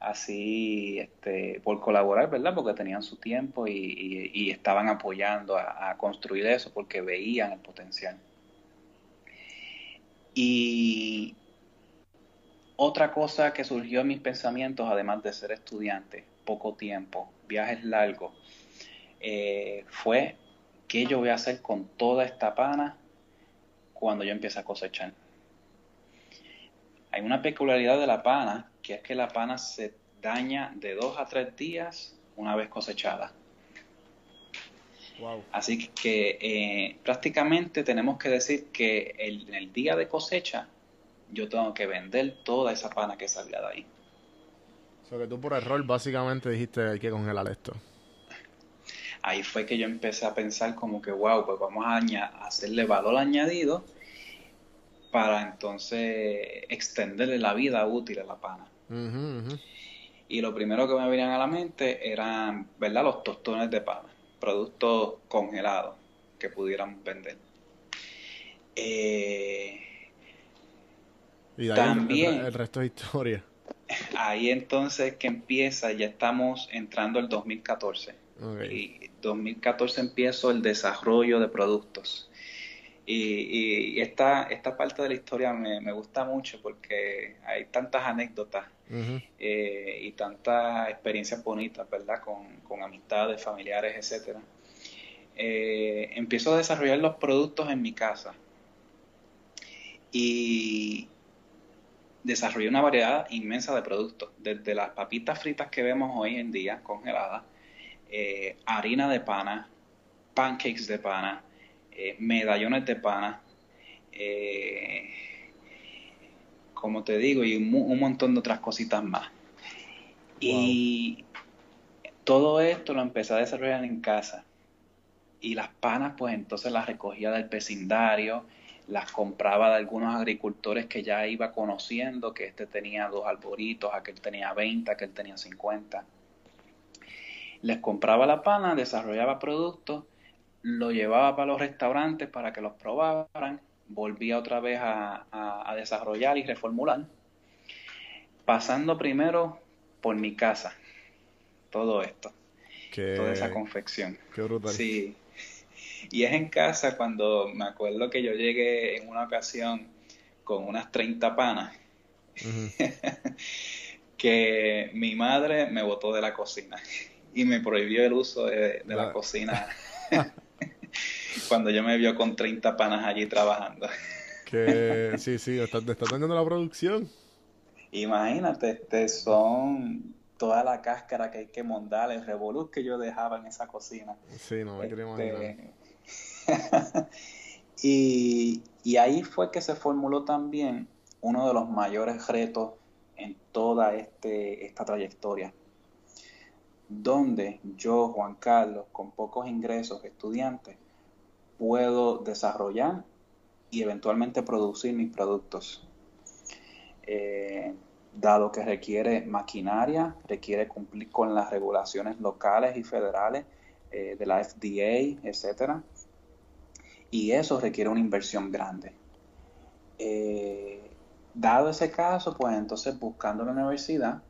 Así este, por colaborar, ¿verdad? Porque tenían su tiempo y, y- estaban apoyando a, a construir eso porque veían el potencial. Y otra cosa que surgió en mis pensamientos, además de ser estudiante, poco tiempo, viajes largos, eh, fue qué yo voy a hacer con toda esta pana cuando yo empiece a cosechar. Hay una peculiaridad de la pana, que es que la pana se daña de dos a tres días una vez cosechada. Wow. Así que eh, prácticamente tenemos que decir que el- en el día de cosecha yo tengo que vender toda esa pana que salga de ahí. O sea, que tú por error básicamente dijiste hay que congelar esto. Ahí fue que yo empecé a pensar como que, wow, pues vamos a hacerle valor añadido para entonces extenderle la vida útil a la pana. Y lo primero que me venían a la mente eran, ¿verdad? Los tostones de pana, productos congelados que pudieran vender. Eh, Y de ahí También. El, el resto es historia. ahí entonces que empieza, ya estamos entrando el 2014. Ok. Y 2014 empiezo el desarrollo de productos. Y, y esta, esta parte de la historia me, me gusta mucho porque hay tantas anécdotas eh, y tantas experiencias bonitas, ¿verdad? Con, con amistades, familiares, etcétera. Eh, empiezo a desarrollar los productos en mi casa y desarrollé una variedad inmensa de productos, desde las papitas fritas que vemos hoy en día congeladas, eh, harina de pana, pancakes de pana, eh, medallones de pana, eh, como te digo, y un, montón de otras cositas más. Y todo esto lo empecé a desarrollar en casa. Y las panas, pues entonces las recogía del vecindario, las compraba de algunos agricultores que ya iba conociendo, que este tenía dos arboritos, aquel tenía 20, aquel tenía 50. Les compraba la pana, desarrollaba productos, lo llevaba para los restaurantes para que los probaran, volvía otra vez a, a- a desarrollar y reformular, pasando primero por mi casa, todo esto, Qué, toda esa confección. qué brutal. Sí. Y es en casa cuando me acuerdo que yo llegué en una ocasión con unas 30 panas que mi madre me botó de la cocina y me prohibió el uso de, de la La- cocina cuando yo me vio con 30 panas allí trabajando. Que sí, sí, está, está la producción. Imagínate, este, son toda la cáscara que hay que mondar, el revolú que yo dejaba en esa cocina. Sí, no me quería imaginar. Este, y, y ahí fue que se formuló también uno de los mayores retos en toda este, esta trayectoria, donde yo, Juan Carlos, con pocos ingresos, estudiantes, puedo desarrollar y eventualmente producir mis productos. Eh, dado que requiere maquinaria, requiere cumplir con las regulaciones locales y federales eh, de la FDA, etcétera. Y eso requiere una inversión grande. Eh, dado ese caso, pues entonces buscando la universidad,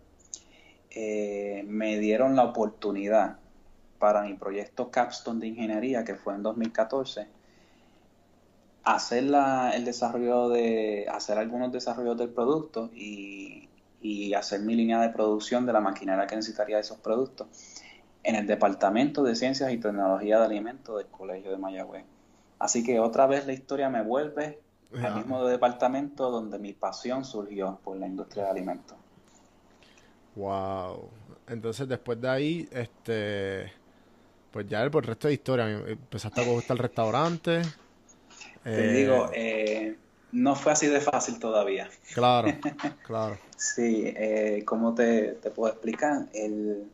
me dieron la oportunidad para mi proyecto Capstone de Ingeniería, que fue en 2014, hacer la- el desarrollo de, hacer algunos desarrollos del producto y, y hacer mi línea de producción de la maquinaria que necesitaría de esos productos en el Departamento de Ciencias y Tecnología de Alimentos del Colegio de Mayagüez. Así que otra vez la historia me vuelve al mismo departamento donde mi pasión surgió por la industria de alimentos. Wow. Entonces después de ahí, este, pues ya el, por el resto de historia, empezaste a gustar el restaurante. Te Eh, digo, eh, no fue así de fácil todavía. Claro, claro. Sí, eh, ¿cómo te, te puedo explicar? El,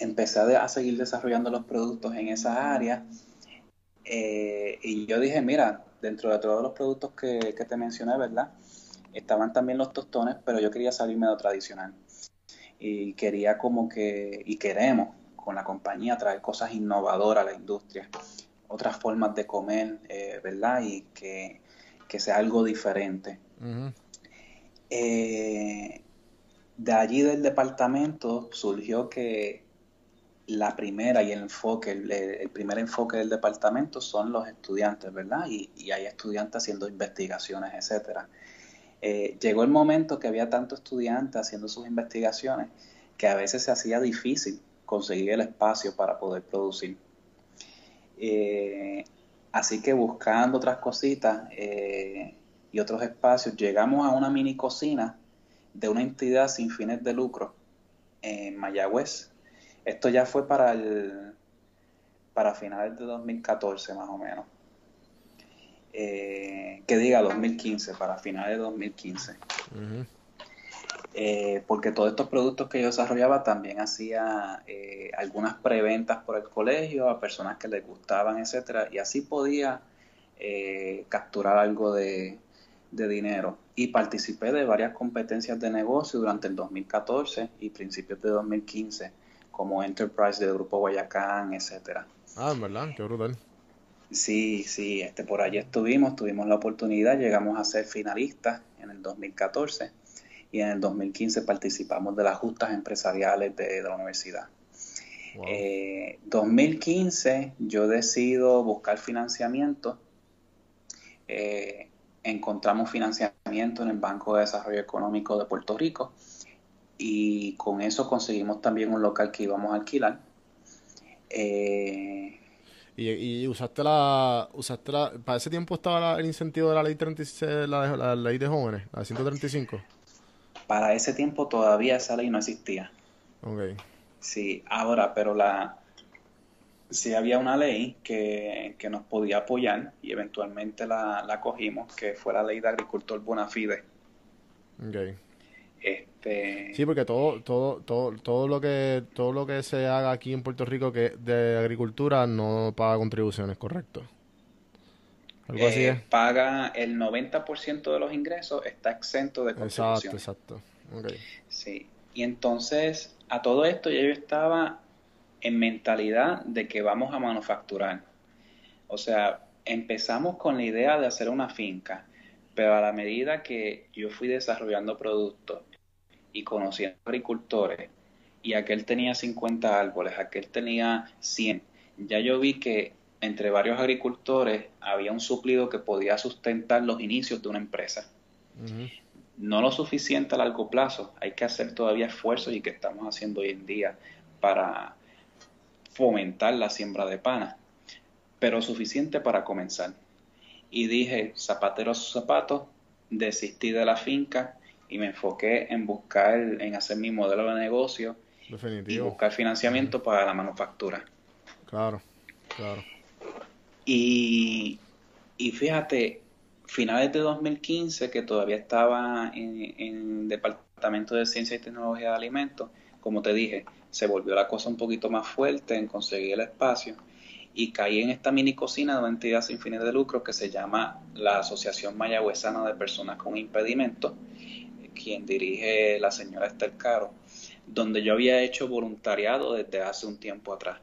empecé a, de- a seguir desarrollando los productos en esa área eh, y yo dije, mira, dentro de todos los productos que, que te mencioné, ¿verdad? Estaban también los tostones, pero yo quería salirme de lo tradicional y quería como que, y queremos con la compañía traer cosas innovadoras a la industria, otras formas de comer, eh, ¿verdad? Y que, que sea algo diferente. Eh, de allí del departamento surgió que la primera y el enfoque, el, el primer enfoque del departamento son los estudiantes, ¿verdad? Y, y hay estudiantes haciendo investigaciones, etcétera. Eh, llegó el momento que había tantos estudiantes haciendo sus investigaciones que a veces se hacía difícil conseguir el espacio para poder producir. Eh, así que buscando otras cositas eh, y otros espacios, llegamos a una mini cocina de una entidad sin fines de lucro en Mayagüez. Esto ya fue para el para finales de 2014 más o menos. Eh, que diga 2015, para finales de 2015. Eh, porque todos estos productos que yo desarrollaba también hacía eh, algunas preventas por el colegio a personas que les gustaban, etcétera, y así podía capturar algo de, de dinero. Y participé de varias competencias de negocio durante el 2014 y principios de 2015, como Enterprise del Grupo Guayacán, etcétera. Ah, en verdad, qué brutal. Sí, sí, este, por allí estuvimos, tuvimos la oportunidad, llegamos a ser finalistas en el 2014 y en el 2015 participamos de las justas empresariales de, la universidad. Wow. 2015 eh, yo decido buscar financiamiento. Eh, encontramos financiamiento en el Banco de Desarrollo Económico de Puerto Rico y con eso conseguimos también un local que íbamos a alquilar. Eh, y, y, usaste la, usaste la, para ese tiempo estaba la, el incentivo de la ley 36, la, la, ley de jóvenes, la 135. Para ese tiempo todavía esa ley no existía. Ok. Sí, ahora, pero la, sí había una ley que, que nos podía apoyar y eventualmente la, la cogimos, que fue la ley de agricultor bona fide. Okay. Este... Sí, porque todo, todo, todo, todo lo que, todo lo que se haga aquí en Puerto Rico que de agricultura no paga contribuciones, correcto. Algo así es. Paga el 90% de los ingresos, está exento de contribuciones. Exacto, exacto. Okay. Sí. Y entonces, a todo esto ya yo estaba en mentalidad de que vamos a manufacturar. O sea, empezamos con la idea de hacer una finca, pero a la medida que yo fui desarrollando productos y conociendo agricultores, y aquel tenía 50 árboles, aquel tenía 100, ya yo vi que entre varios agricultores había un suplido que podía sustentar los inicios de una empresa. Uh -huh. No lo suficiente a largo plazo, hay que hacer todavía esfuerzos y que estamos haciendo hoy en día para fomentar la siembra de pana, pero suficiente para comenzar. Y dije, zapatero a sus zapatos, desistí de la finca y me enfoqué en buscar, en hacer mi modelo de negocio Definitivo. y buscar financiamiento para la manufactura. Claro, claro. Y, y fíjate, finales de 2015, que todavía estaba en, en Departamento de Ciencia y Tecnología de Alimentos, como te dije, se volvió la cosa un poquito más fuerte en conseguir el espacio y caí en esta mini cocina de una entidad sin fines de lucro que se llama la Asociación Mayagüezana de Personas con Impedimentos, quien dirige la señora Esther Caro, donde yo había hecho voluntariado desde hace un tiempo atrás.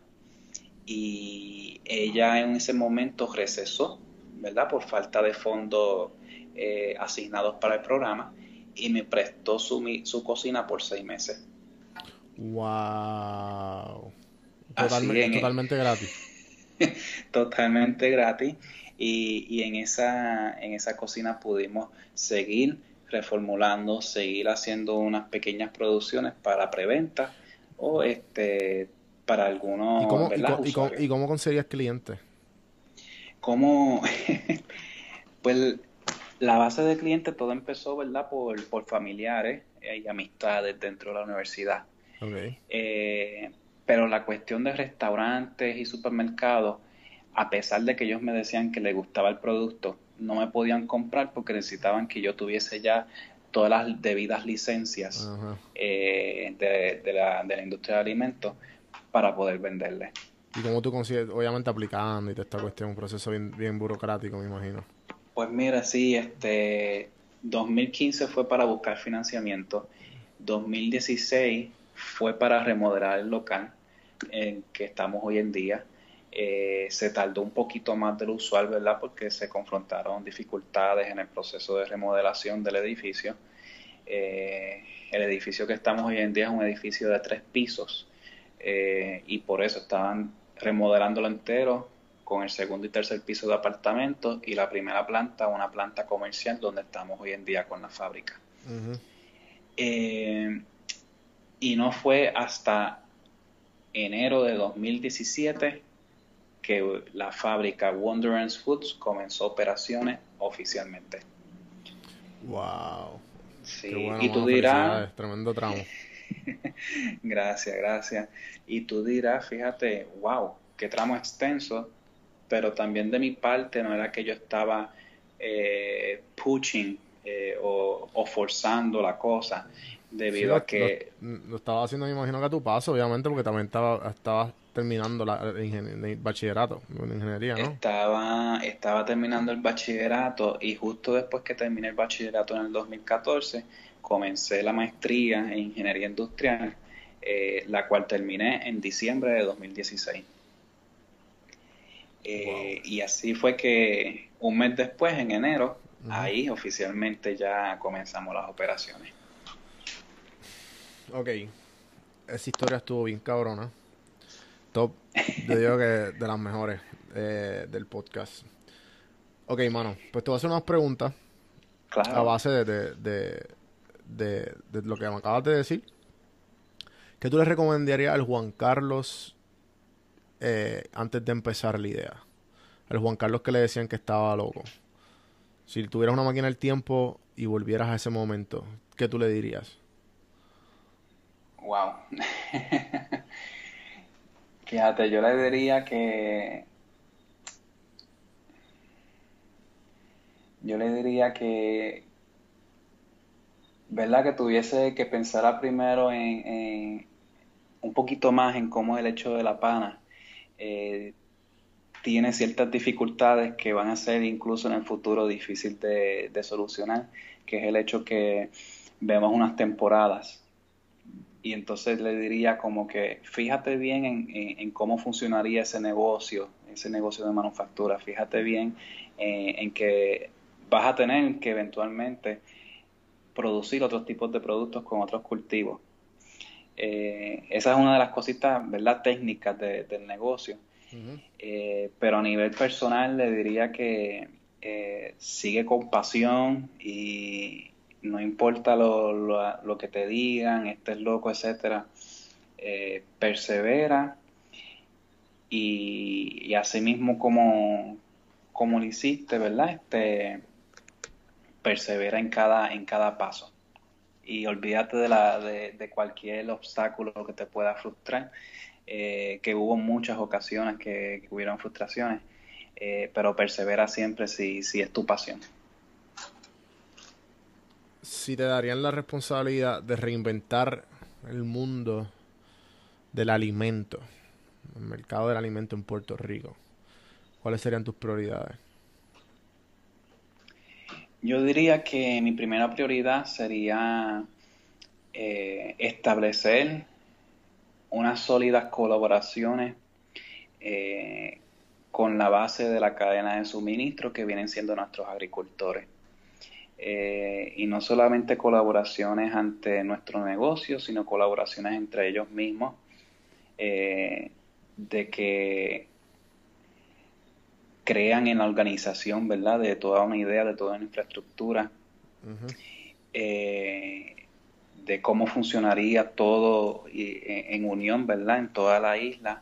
Y ella en ese momento recesó, ¿verdad? Por falta de fondos eh, asignados para el programa y me prestó su, su cocina por seis meses. Wow. Totalmente, en, totalmente gratis. totalmente gratis. Y, y, en, esa, en esa cocina pudimos seguir reformulando, seguir haciendo unas pequeñas producciones para preventa o este para algunos. ¿Y cómo, y cómo, y cómo, y cómo conseguías clientes? ¿Cómo? pues la base de clientes todo empezó, ¿verdad? Por, por familiares y amistades dentro de la universidad. Okay. Eh, pero la cuestión de restaurantes y supermercados, a pesar de que ellos me decían que les gustaba el producto, no me podían comprar porque necesitaban que yo tuviese ya todas las debidas licencias uh -huh. eh, de, de, la, de, la, industria de alimentos para poder venderles. ¿Y cómo tú consigues, obviamente aplicando y toda esta cuestión, un proceso bien, bien burocrático, me imagino? Pues mira, sí, este 2015 fue para buscar financiamiento, 2016 fue para remodelar el local en que estamos hoy en día. Eh, se tardó un poquito más de lo usual, ¿verdad? Porque se confrontaron dificultades en el proceso de remodelación del edificio. Eh, el edificio que estamos hoy en día es un edificio de tres pisos eh, y por eso estaban remodelándolo entero con el segundo y tercer piso de apartamentos y la primera planta, una planta comercial donde estamos hoy en día con la fábrica. Eh, y no fue hasta enero de 2017 que la fábrica Wonderance Foods comenzó operaciones oficialmente. Wow. Sí, Qué bueno, y tú dirás, Tremendo tramo. gracias, gracias. Y tú dirás, fíjate, wow, qué tramo extenso, pero también de mi parte no era que yo estaba eh, pushing eh, o, o forzando la cosa, debido Sí, a que Lo, lo estaba haciendo, me imagino que a tu paso, obviamente, porque también estaba, terminando la, el, el bachillerato en ingeniería, ¿no? Estaba, estaba terminando el bachillerato y justo después que terminé el bachillerato en el 2014, comencé la maestría en ingeniería industrial, eh, la cual terminé en diciembre de 2016. Eh, Y así fue que un mes después, en enero, ahí oficialmente ya comenzamos las operaciones. Ok. Esa historia estuvo bien cabrona. Top, yo digo que de las mejores eh, del podcast. Ok, mano, pues te voy a hacer unas preguntas a Claro, base de, de, de, de- lo que me acabas de decir. ¿Qué tú le recomendarías al Juan Carlos eh, antes de empezar la idea? Al Juan Carlos que le decían que estaba loco. Si tuvieras una máquina del tiempo y volvieras a ese momento, ¿qué tú le dirías? wow. Fíjate, yo le diría que yo le diría que, ¿verdad? Que tuviese que pensar primero en, un poquito más en cómo el hecho de la pana eh, tiene ciertas dificultades que van a ser incluso en el futuro difícil de, solucionar, que es el hecho que vemos unas temporadas y entonces le diría como que fíjate bien en, en- en cómo funcionaría ese negocio, ese negocio de manufactura, fíjate bien eh, en que vas a tener que eventualmente producir otros tipos de productos con otros cultivos. Eh, esa es una de las cositas, ¿verdad?, técnicas de- del negocio. Eh, pero a nivel personal le diría que eh, sigue con pasión y no importa lo, lo- lo que te digan, estés loco, etcétera, persevera y, y así mismo como, como lo hiciste, ¿verdad? Este, persevera en cada, en cada paso y olvídate de, la, de, cualquier obstáculo que te pueda frustrar, eh, que hubo muchas ocasiones que, que hubieron frustraciones, eh, pero persevera siempre si, si es tu pasión. Si te darían la responsabilidad de reinventar el mundo del alimento, el mercado del alimento en Puerto Rico, ¿cuáles serían tus prioridades? Yo diría que mi primera prioridad sería eh, establecer unas sólidas colaboraciones eh, con la base de la cadena de suministro que vienen siendo nuestros agricultores. Eh, y no solamente colaboraciones ante nuestro negocio, sino colaboraciones entre ellos mismos, de que crean en la organización, ¿verdad? De toda una idea, de toda una infraestructura, eh, de cómo funcionaría todo y- en, en unión, ¿verdad? En toda la isla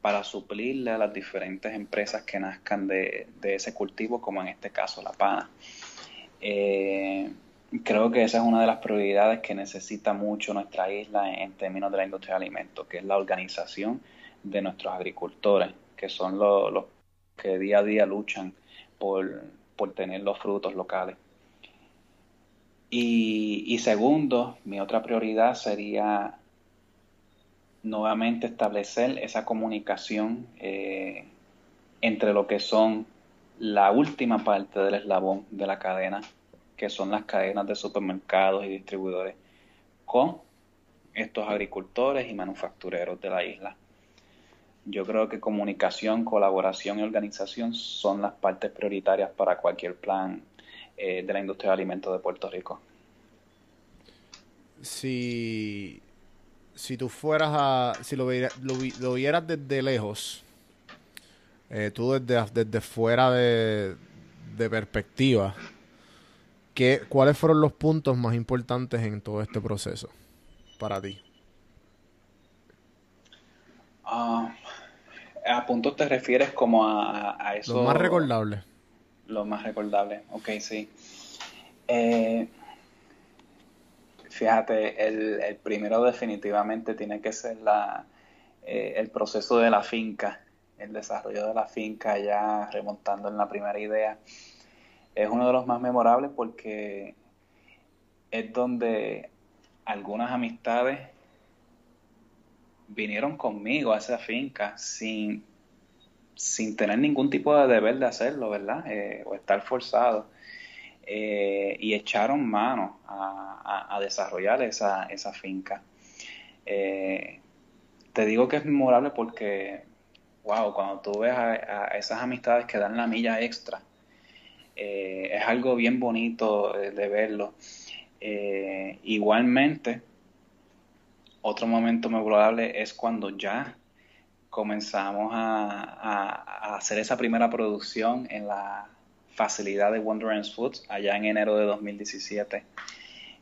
para suplirle a las diferentes empresas que nazcan de, de ese cultivo, como en este caso la pana. Eh, creo que esa es una de las prioridades que necesita mucho nuestra isla en, en términos de la industria de alimentos, que es la organización de nuestros agricultores, que son lo- los que día a día luchan por, por tener los frutos locales. Y, y segundo, mi otra prioridad sería nuevamente establecer esa comunicación eh, entre lo que son la última parte del eslabón de la cadena, que son las cadenas de supermercados y distribuidores, con estos agricultores y manufactureros de la isla. Yo creo que comunicación, colaboración y organización son las partes prioritarias para cualquier plan eh, de la industria de alimentos de Puerto Rico. si, si tú fueras a, si lo, viera- lo, vi- lo vieras desde lejos, eh, tú desde, desde fuera de, de perspectiva, ¿qué, ¿cuáles fueron los puntos más importantes en todo este proceso para ti? Ah, a puntos te refieres como a, a- eso. Lo más recordable. Lo más recordable, ok, sí. Eh, fíjate, el, el primero definitivamente tiene que ser la, eh, el proceso de la finca, el desarrollo de la finca ya remontando en la primera idea. Es uno de los más memorables porque es donde algunas amistades vinieron conmigo a esa finca sin, sin tener ningún tipo de deber de hacerlo, ¿verdad? Eh, o estar forzado. Eh, y echaron mano a, desarrollar esa, esa finca. Eh, te digo que es memorable porque, wow, cuando tú ves a, esas amistades que dan la milla extra, es algo bien bonito de verlo. Igualmente, otro momento memorable es cuando ya comenzamos a, hacer esa primera producción en la facilidad de Wonderlands Foods allá en enero de 2017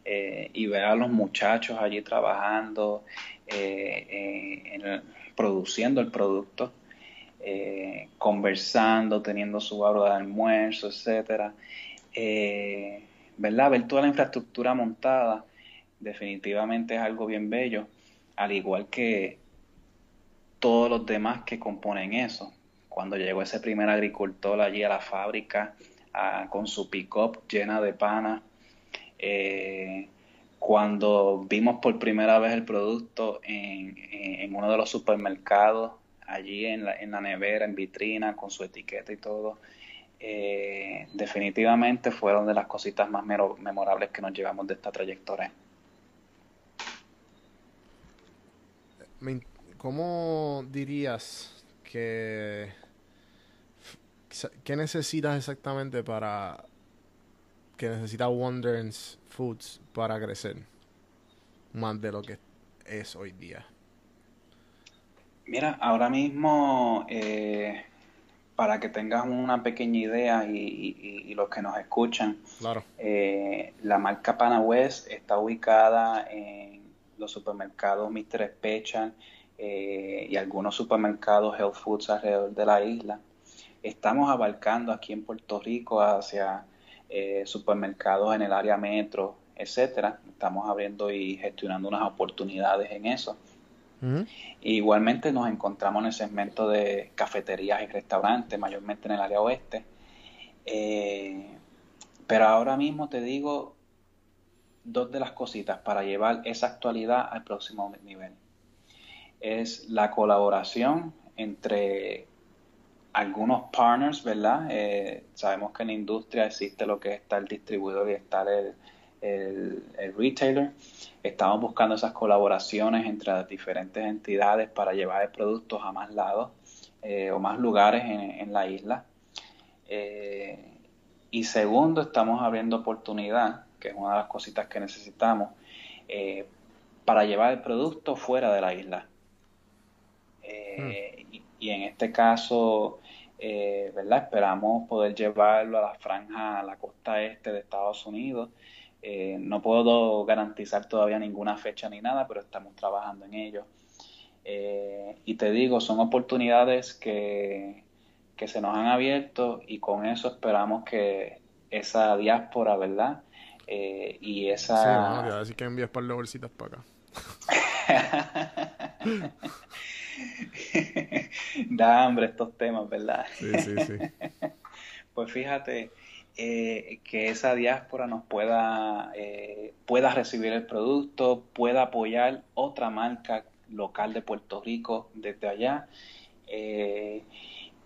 eh, y ver a los muchachos allí trabajando, eh, eh, produciendo el producto, conversando, teniendo su hora de almuerzo, etcétera. ¿verdad? Ver toda la infraestructura montada definitivamente es algo bien bello, al igual que todos los demás que componen eso. Cuando llegó ese primer agricultor allí a la fábrica con su pick-up llena de pana, eh, cuando vimos por primera vez el producto en, uno de los supermercados, allí en la, en la nevera, en vitrina, con su etiqueta y todo, eh, definitivamente fueron de las cositas más memorables que nos llevamos de esta trayectoria. Me ¿Cómo dirías que... ¿Qué necesitas exactamente para... que necesita Wonder's Foods para crecer? Más de lo que es hoy día. Mira, ahora mismo, eh, para que tengas una pequeña idea y, y- y los que nos escuchan, Claro. eh, la marca Pana West está ubicada en los supermercados Mr. Special eh, y algunos supermercados Health Foods alrededor de la isla. Estamos abarcando aquí en Puerto Rico hacia eh, supermercados en el área metro, etcétera. Estamos abriendo y gestionando unas oportunidades en eso. Ujú. Igualmente nos encontramos en el segmento de cafeterías y restaurantes, mayormente en el área oeste. Eh, pero ahora mismo te digo dos de las cositas para llevar esa actualidad al próximo nivel. Es la colaboración entre algunos partners, ¿verdad? Eh, sabemos que en la industria existe lo que está el distribuidor y está el, el- el retailer. Estamos buscando esas colaboraciones entre las diferentes entidades para llevar el producto a más lados eh, o más lugares en, en la isla. Eh, y segundo, estamos abriendo oportunidad, que es una de las cositas que necesitamos, eh, para llevar el producto fuera de la isla. Eh, y, y en este caso, eh, ¿verdad? Esperamos poder llevarlo a la franja, a la costa este de Estados Unidos. No puedo garantizar todavía ninguna fecha ni nada, pero estamos trabajando en ello. Y te digo, son oportunidades que, que se nos han abierto y con eso esperamos que esa diáspora, ¿verdad? Eh, y Sí, esa... mano, te iba a decir que envíes par de bolsitas para acá. da hambre estos temas, ¿verdad? Sí, sí, sí. Pues fíjate eh, que esa diáspora nos pueda, eh, pueda recibir el producto, pueda apoyar otra marca local de Puerto Rico desde allá. Eh,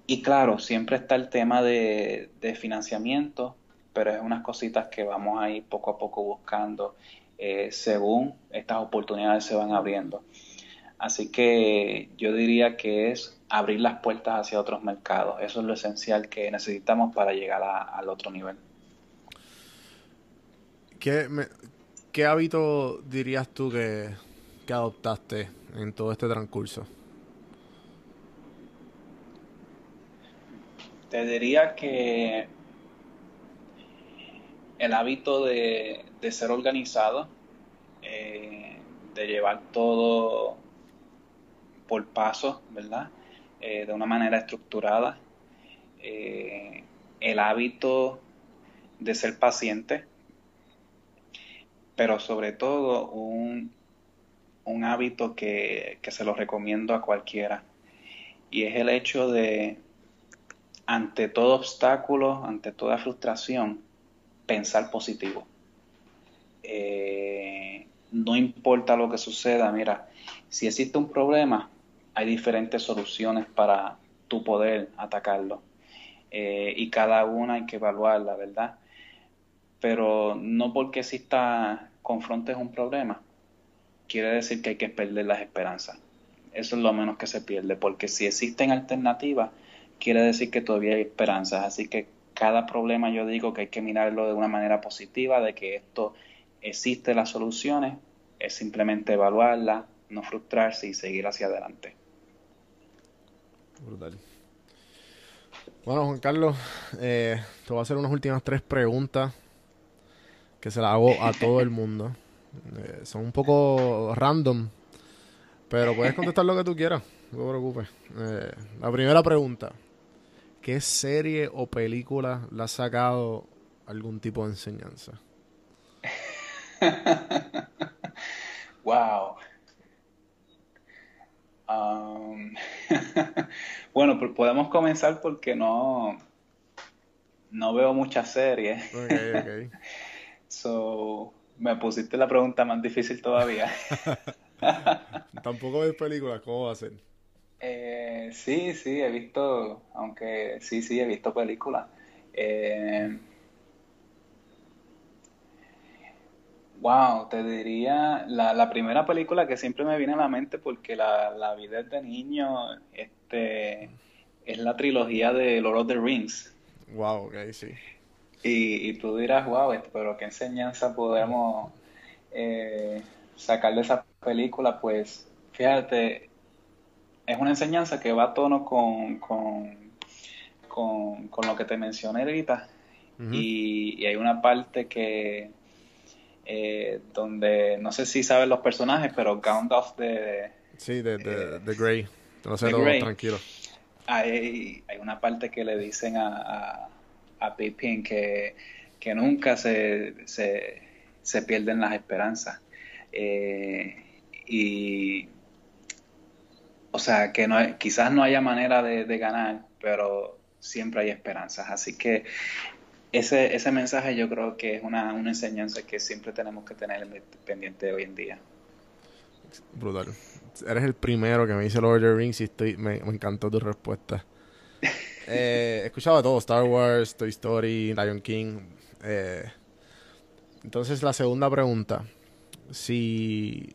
y claro, siempre está el tema de, de financiamiento, pero es unas cositas que vamos a ir poco a poco buscando eh, según estas oportunidades se van abriendo. Así que yo diría que es abrir las puertas hacia otros mercados. Eso es lo esencial que necesitamos para llegar a- al otro nivel. ¿Qué, me- qué ¿qué hábito dirías tú que, que adoptaste en todo este transcurso? Te diría que el hábito de, de ser organizado, eh, de llevar todo por pasos, ¿verdad? Eh, de una manera estructurada. Eh, el hábito de ser paciente, pero sobre todo un, un hábito que, que se lo recomiendo a cualquiera. Y es el hecho de, ante todo obstáculo, ante toda frustración, pensar positivo. Eh, no importa lo que suceda, mira, si existe un problema, hay diferentes soluciones para tu poder atacarlo. Eh, y cada una hay que evaluarla, ¿verdad? Pero no porque exista, confrontes un problema, quiere decir que hay que perder las esperanzas. Eso es lo menos que se pierde, porque si existen alternativas, quiere decir que todavía hay esperanzas. Así que cada problema yo digo que hay que mirarlo de una manera positiva, de que esto existe las soluciones, es simplemente evaluarla, no frustrarse y seguir hacia adelante. Brutal. Bueno, Juan Carlos, eh, te voy a hacer unas últimas tres preguntas que se las hago a todo el mundo. Eh, son un poco random, pero puedes contestar lo que tú quieras, no te preocupes. Eh, la primera pregunta, ¿qué serie o película le ha sacado algún tipo de enseñanza? wow. Um, bueno, pues podemos comenzar porque no, no veo muchas series. Ok, ok. So, me pusiste la pregunta más difícil todavía. Tampoco ves películas, ¿cómo va a ser? Eh, sí, sí, he visto, aunque sí, sí, he visto películas. Eh, wow, te diría la, la primera película que siempre me viene a la mente porque la, la vi desde niño, este, es la trilogía de Lord of the Rings. Wow, ok, sí. Y, y tú dirás, wow, esto, pero qué enseñanza podemos eh, sacar de esa película, pues fíjate, es una enseñanza que va a tono con, con, con, con lo que te mencioné ahorita. Y, y hay una parte que eh, donde no sé si saben los personajes, pero Gandalf de Sí, de, de, de Grey. Lo sé tranquilo. hay, hay una parte que le dicen a, a, a Pippin que, que nunca se, se, se pierden las esperanzas. Eh, y, o sea, que no hay- quizás no haya manera de, de ganar, pero siempre hay esperanzas. Así que ese, ese mensaje yo creo que es una, una enseñanza que siempre tenemos que tener pendiente hoy en día. Brutal. Eres el primero que me dice Lord of the Rings y estoy, me, me encantó tu respuesta. Eh, he escuchado todo, Star Wars, Toy Story, Lion King. eh, entonces la segunda pregunta, si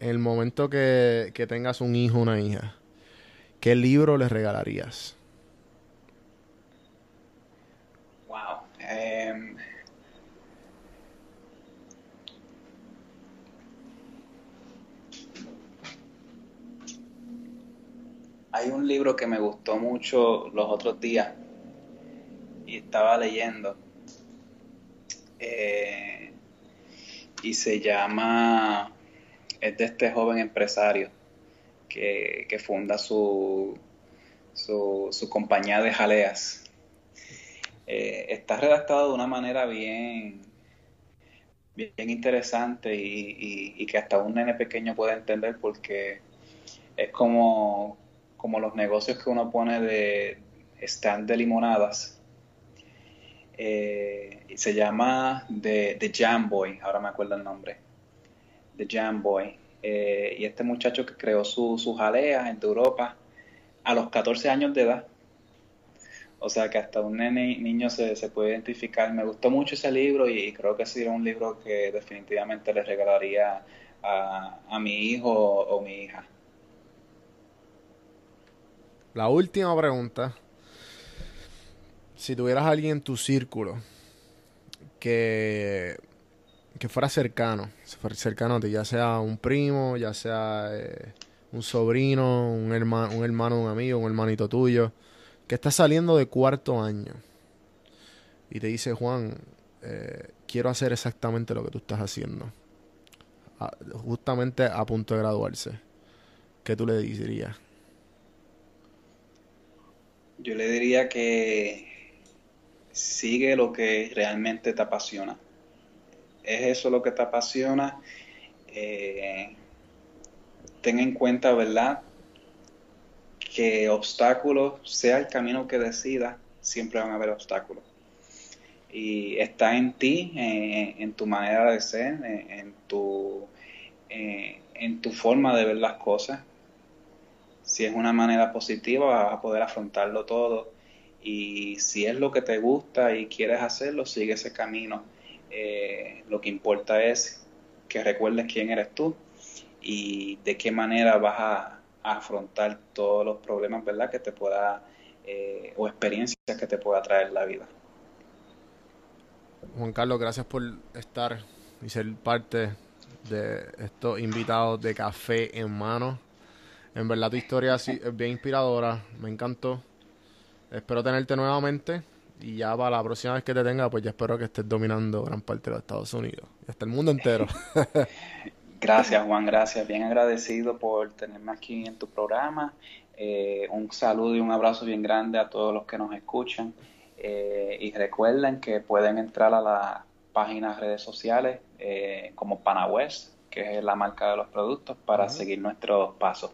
el momento que, que tengas un hijo o una hija, ¿qué libro les regalarías? Wow. Em, hay un libro que me gustó mucho los otros días y estaba leyendo. Eh, y se llama, es de este joven empresario que, que funda su, su, compañía de jaleas. Eh, está redactado de una manera bien, bien interesante y, y- que hasta un nene pequeño puede entender porque es como, como los negocios que uno pone de stand de limonadas. Eh, se llama The, The Jam Boy, ahora me acuerdo el nombre. The Jam Boy. Eh, y este muchacho que creó su, su jalea en Europa a los 14 años de edad. O sea que hasta un nene, niño se, se puede identificar. Me gustó mucho ese libro y creo que sería un libro que definitivamente le regalaría a, a mi hijo o, o mi hija. La última pregunta. Si tuvieras a alguien en tu círculo que que fuera cercano, cercano a ti, ya sea un primo, ya sea eh, un sobrino, un hermano, un hermano un amigo, un hermanito tuyo, que está saliendo de cuarto año y te dice, Juan, eh, quiero hacer exactamente lo que tú estás haciendo, justamente a punto de graduarse, ¿qué tú le dirías? Yo le diría que sigue lo que realmente te apasiona. ¿Es eso lo que te apasiona? Eh, ten en cuenta, ¿verdad? Que obstáculos, sea el camino que decidas, siempre van a haber obstáculos. Y está en ti, en tu manera de ser, en, tu, en tu forma de ver las cosas. Si es una manera positiva, vas a poder afrontarlo todo. Y si es lo que te gusta y quieres hacerlo, sigue ese camino. Eh, lo que importa es que recuerdes quién eres tú y de qué manera vas a, afrontar todos los problemas, ¿verdad? Que te pueda, eh, o experiencias que te pueda traer la vida. Juan Carlos, gracias por estar y ser parte de estos invitados de Café en Mano. En verdad tu historia es bien inspiradora, me encantó. Espero tenerte nuevamente y ya para la próxima vez que te tenga, pues ya espero que estés dominando gran parte de los Estados Unidos y hasta el mundo entero. Gracias, Juan, gracias. Bien agradecido por tenerme aquí en tu programa. Eh, un saludo y un abrazo bien grande a todos los que nos escuchan. Eh, y recuerden que pueden entrar a las páginas redes sociales eh, como PanaWest, que es la marca de los productos, para seguir nuestros pasos.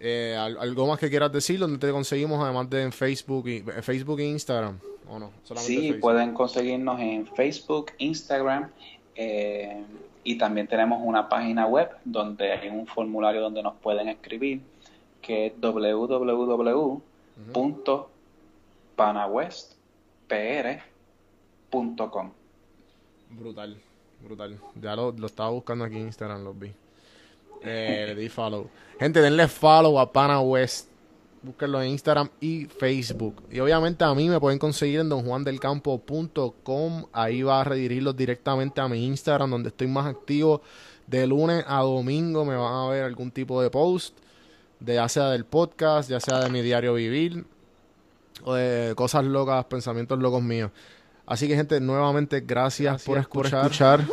Eh, ¿al- ¿Algo más que quieras decir? ¿Dónde te conseguimos además de en Facebook y, Facebook e Instagram? ¿O no? Solamente Sí, Facebook. pueden conseguirnos en Facebook, Instagram eh, y también tenemos una página web donde hay un formulario donde nos pueden escribir que es www.panawestpr.com. Brutal, brutal. Ya lo, lo estaba buscando aquí en Instagram, los vi. Eh, le di follow. Gente, denle follow a Pana West. Búsquenlo en Instagram y Facebook. Y obviamente a mí me pueden conseguir en donjuandelcampo.com. Ahí va a redirigirlos directamente a mi Instagram, donde estoy más activo. De lunes a domingo me van a ver algún tipo de post. De ya sea del podcast, ya sea de mi diario vivir. O de cosas locas, pensamientos locos míos. Así que, gente, nuevamente gracias, por escuchar.